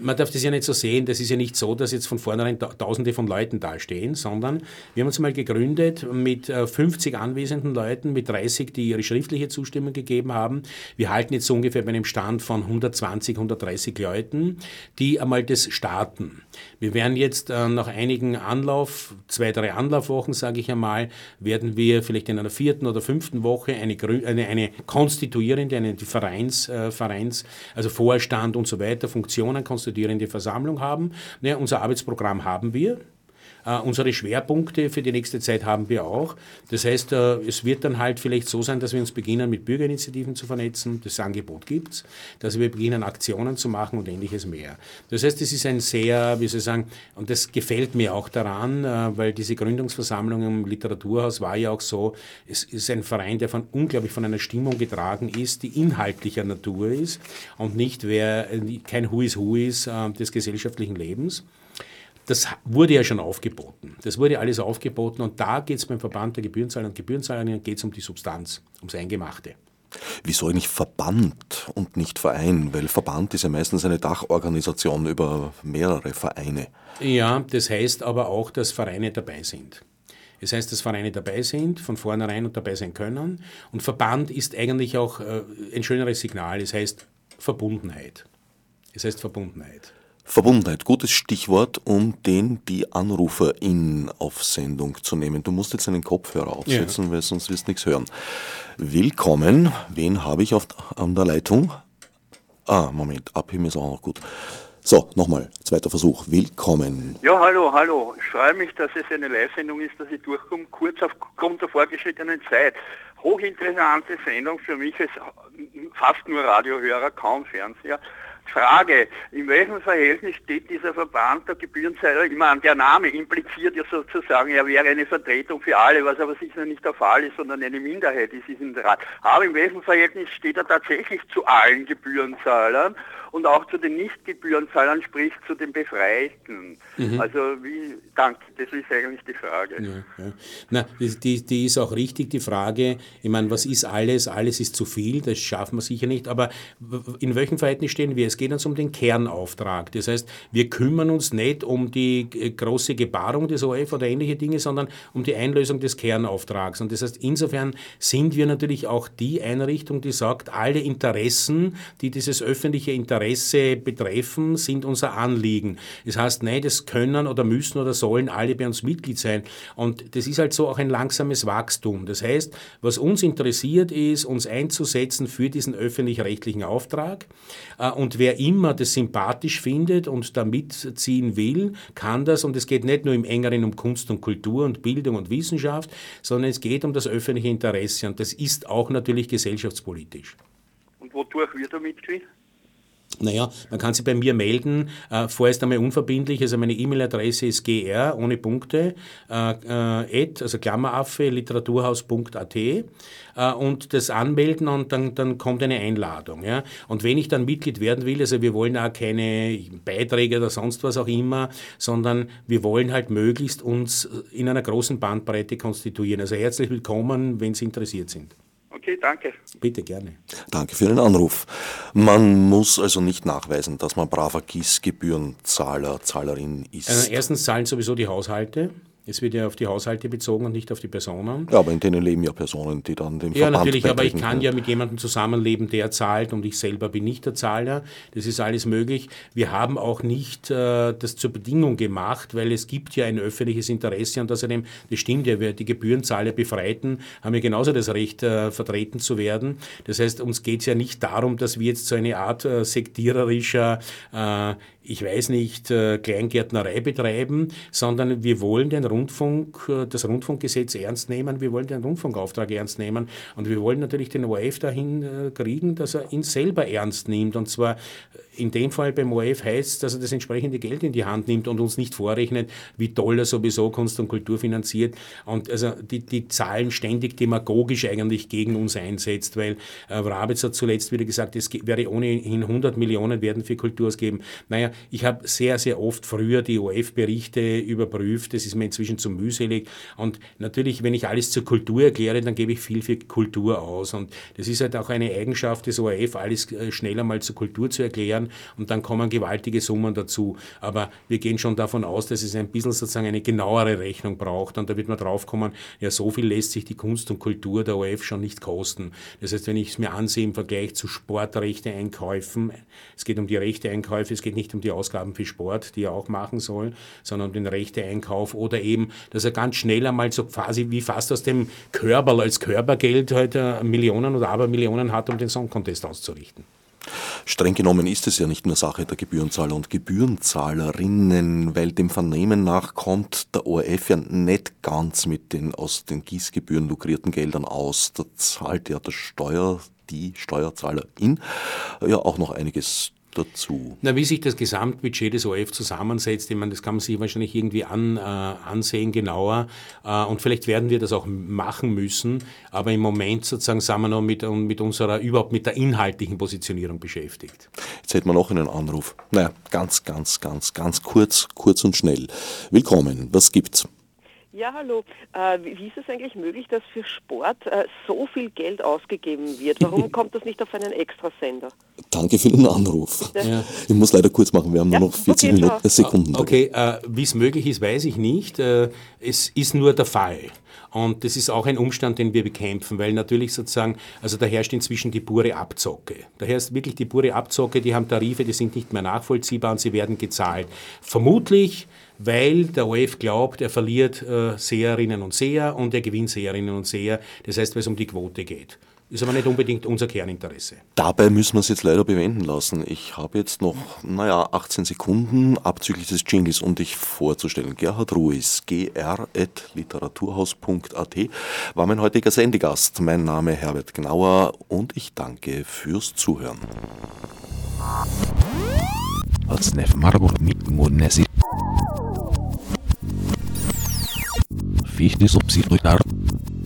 man darf das ja nicht so sehen, das ist ja nicht so, dass jetzt von vornherein Tausende von Leuten dastehen, sondern wir haben uns mal gegründet mit 50 äh, anwesenden Leuten, mit 30, die ihre schriftliche Zustimmung gegeben haben. Wir halten jetzt so ungefähr bei einem Stand von 120, 130 Leuten, die einmal das starten. Wir werden jetzt äh, nach einigen Anlauf, zwei, drei Anlaufwochen, sage ich einmal, werden wir vielleicht in einer vierten oder fünften Woche eine, eine, eine konstituierende, eine Vereins, äh, Vereins, also Vorstand und so weiter, Funktionen konstituierende Versammlung haben. Ja, unser Arbeitsprogramm haben wir. Uh, unsere Schwerpunkte für die nächste Zeit haben wir auch. Das heißt, uh, es wird dann halt vielleicht so sein, dass wir uns beginnen, mit Bürgerinitiativen zu vernetzen. Das Angebot gibt es, dass wir beginnen, Aktionen zu machen und ähnliches mehr. Das heißt, es ist ein sehr, wie soll ich sagen, und das gefällt mir auch daran, uh, weil diese Gründungsversammlung im Literaturhaus war ja auch so, es ist ein Verein, der von unglaublich von einer Stimmung getragen ist, die inhaltlicher Natur ist und nicht wer kein Who is Who ist des gesellschaftlichen Lebens das wurde ja schon aufgeboten. Das wurde alles aufgeboten und da geht es beim Verband der Gebührenzahler und Gebührenzahlerinnen geht's um die Substanz, ums Eingemachte. Wieso eigentlich Verband und nicht Verein? Weil Verband ist ja meistens eine Dachorganisation über mehrere Vereine. Ja, das heißt aber auch, dass Vereine dabei sind. Das heißt, dass Vereine dabei sind, von vornherein und dabei sein können. Und Verband ist eigentlich auch äh, ein schöneres Signal. Es heißt Verbundenheit. Es heißt Verbundenheit. Verbundenheit, gutes Stichwort, um den die Anruferin auf Sendung zu nehmen. Du musst jetzt einen Kopfhörer aufsetzen, ja. weil sonst wirst du nichts hören. Willkommen. Wen habe ich auf, an der Leitung? Ah, Moment, abheben ist auch noch gut. So, nochmal, zweiter Versuch. Willkommen. Ja, hallo, hallo. Ich freue mich, dass es eine Live-Sendung ist, dass ich durchkomme, kurz aufgrund der vorgeschrittenen Zeit. Hochinteressante Sendung für mich als fast nur Radiohörer, kaum Fernseher. Frage, in welchem Verhältnis steht dieser Verband der Gebührenzahler? Ich meine, der Name impliziert ja sozusagen, er wäre eine Vertretung für alle, was aber sicher nicht der Fall ist, sondern eine Minderheit ist in der Rat. Aber in welchem Verhältnis steht er tatsächlich zu allen Gebührenzahlern und auch zu den Nicht-Gebührenzahlern, sprich zu den Befreiten? Mhm. Also wie, danke, das ist eigentlich die Frage. Ja, ja. Na, die, die ist auch richtig, die Frage, ich meine, was ist alles? Alles ist zu viel, das schaffen wir sicher nicht, aber in welchem Verhältnis stehen wir? Es geht uns um den Kernauftrag. Das heißt, wir kümmern uns nicht um die große Gebarung des OF oder ähnliche Dinge, sondern um die Einlösung des Kernauftrags. Und das heißt, insofern sind wir natürlich auch die Einrichtung, die sagt, alle Interessen, die dieses öffentliche Interesse betreffen, sind unser Anliegen. Das heißt, nein, das können oder müssen oder sollen alle bei uns Mitglied sein. Und das ist halt so auch ein langsames Wachstum. Das heißt, was uns interessiert, ist, uns einzusetzen für diesen öffentlich-rechtlichen Auftrag. Äh, und wer immer das sympathisch findet und da mitziehen will, kann das. Und es geht nicht nur im engeren um Kunst und Kultur und Bildung und Wissenschaft, sondern es geht um das öffentliche Interesse. Und das ist auch natürlich gesellschaftspolitisch. Und wodurch wird er Mitglied? Naja, man kann sich bei mir melden, äh, vorerst einmal unverbindlich, also meine E-Mail-Adresse ist gr ohne Punkte, äh, äh, also Klammeraffe, literaturhaus.at äh, und das anmelden und dann, dann kommt eine Einladung. Ja? Und wenn ich dann Mitglied werden will, also wir wollen auch keine Beiträge oder sonst was auch immer, sondern wir wollen halt möglichst uns in einer großen Bandbreite konstituieren. Also herzlich willkommen, wenn Sie interessiert sind. Okay, danke. Bitte gerne. Danke für den Anruf. Man muss also nicht nachweisen, dass man braver GIS-Gebührenzahler, Zahlerin ist. Also erstens zahlen sowieso die Haushalte. Es wird ja auf die Haushalte bezogen und nicht auf die Personen. Ja, aber in denen leben ja Personen, die dann dem Ja, Verband natürlich, aber ich kann ja mit jemandem zusammenleben, der zahlt und ich selber bin nicht der Zahler. Das ist alles möglich. Wir haben auch nicht äh, das zur Bedingung gemacht, weil es gibt ja ein öffentliches Interesse und außerdem, das stimmt ja, wir, die Gebührenzahler Befreiten haben ja genauso das Recht, äh, vertreten zu werden. Das heißt, uns geht es ja nicht darum, dass wir jetzt so eine Art äh, sektiererischer äh, ich weiß nicht, äh, Kleingärtnerei betreiben, sondern wir wollen den Rundfunk, äh, das Rundfunkgesetz ernst nehmen, wir wollen den Rundfunkauftrag ernst nehmen und wir wollen natürlich den ORF dahin äh, kriegen, dass er ihn selber ernst nimmt. Und zwar in dem Fall beim ORF heißt, dass er das entsprechende Geld in die Hand nimmt und uns nicht vorrechnet, wie toll er sowieso Kunst und Kultur finanziert. Und also die, die Zahlen ständig demagogisch eigentlich gegen uns einsetzt, weil äh, Rabitz hat zuletzt wieder gesagt, es wäre ohnehin 100 Millionen werden für Kultur ausgeben. Naja, ich habe sehr, sehr oft früher die OF-Berichte überprüft, das ist mir inzwischen zu mühselig. Und natürlich, wenn ich alles zur Kultur erkläre, dann gebe ich viel für Kultur aus. Und das ist halt auch eine Eigenschaft des ORF, alles äh, schneller mal zur Kultur zu erklären und dann kommen gewaltige Summen dazu. Aber wir gehen schon davon aus, dass es ein bisschen sozusagen eine genauere Rechnung braucht und da wird man draufkommen, ja, so viel lässt sich die Kunst und Kultur der ORF schon nicht kosten. Das heißt, wenn ich es mir ansehe im Vergleich zu Sportrechteeinkäufen, es geht um die Rechteeinkäufe, es geht nicht um die Ausgaben für Sport, die er auch machen soll, sondern um den Rechteeinkauf oder eben, dass er ganz schnell einmal so quasi wie fast aus dem Körperl als Körpergeld heute Millionen oder Abermillionen hat, um den Song Contest auszurichten. Streng genommen ist es ja nicht nur Sache der Gebührenzahler und Gebührenzahlerinnen, weil dem Vernehmen nach kommt der ORF ja nicht ganz mit den aus den Gießgebühren lukrierten Geldern aus. Da zahlt ja der Steuer, die Steuerzahlerin ja auch noch einiges dazu. Na, wie sich das Gesamtbudget des ORF zusammensetzt, ich meine, das kann man sich wahrscheinlich irgendwie an, äh, ansehen, genauer. Äh, und vielleicht werden wir das auch machen müssen. Aber im Moment sozusagen sind wir noch mit, mit unserer, überhaupt mit der inhaltlichen Positionierung beschäftigt. Jetzt hätten wir noch einen Anruf. Naja, ganz, ganz, ganz, ganz kurz, kurz und schnell. Willkommen, was gibt's? Ja, hallo. Äh, wie ist es eigentlich möglich, dass für Sport äh, so viel Geld ausgegeben wird? Warum kommt das nicht auf einen Extrasender? Danke für den Anruf. Ja. Ich muss leider kurz machen, wir haben Ja, nur noch 40 okay, Minuten, äh, Sekunden. Okay, äh, wie es möglich ist, weiß ich nicht. Äh, es ist nur der Fall. Und das ist auch ein Umstand, den wir bekämpfen, weil natürlich sozusagen, also da herrscht inzwischen die pure Abzocke. Da herrscht wirklich die pure Abzocke, die haben Tarife, die sind nicht mehr nachvollziehbar und sie werden gezahlt. Vermutlich, weil der OF glaubt, er verliert äh, Seherinnen und Seher und er gewinnt Seherinnen und Seher. Das heißt, weil es um die Quote geht. Ist aber nicht unbedingt unser Kerninteresse. Dabei müssen wir es jetzt leider bewenden lassen. Ich habe jetzt noch, naja, 18 Sekunden abzüglich des Jingles, um dich vorzustellen. Gerhard Ruiz, gr.literaturhaus.at, war mein heutiger Sendegast. Mein Name Herbert Gnauer und ich danke fürs Zuhören wichtig, um sie zu durchdachten.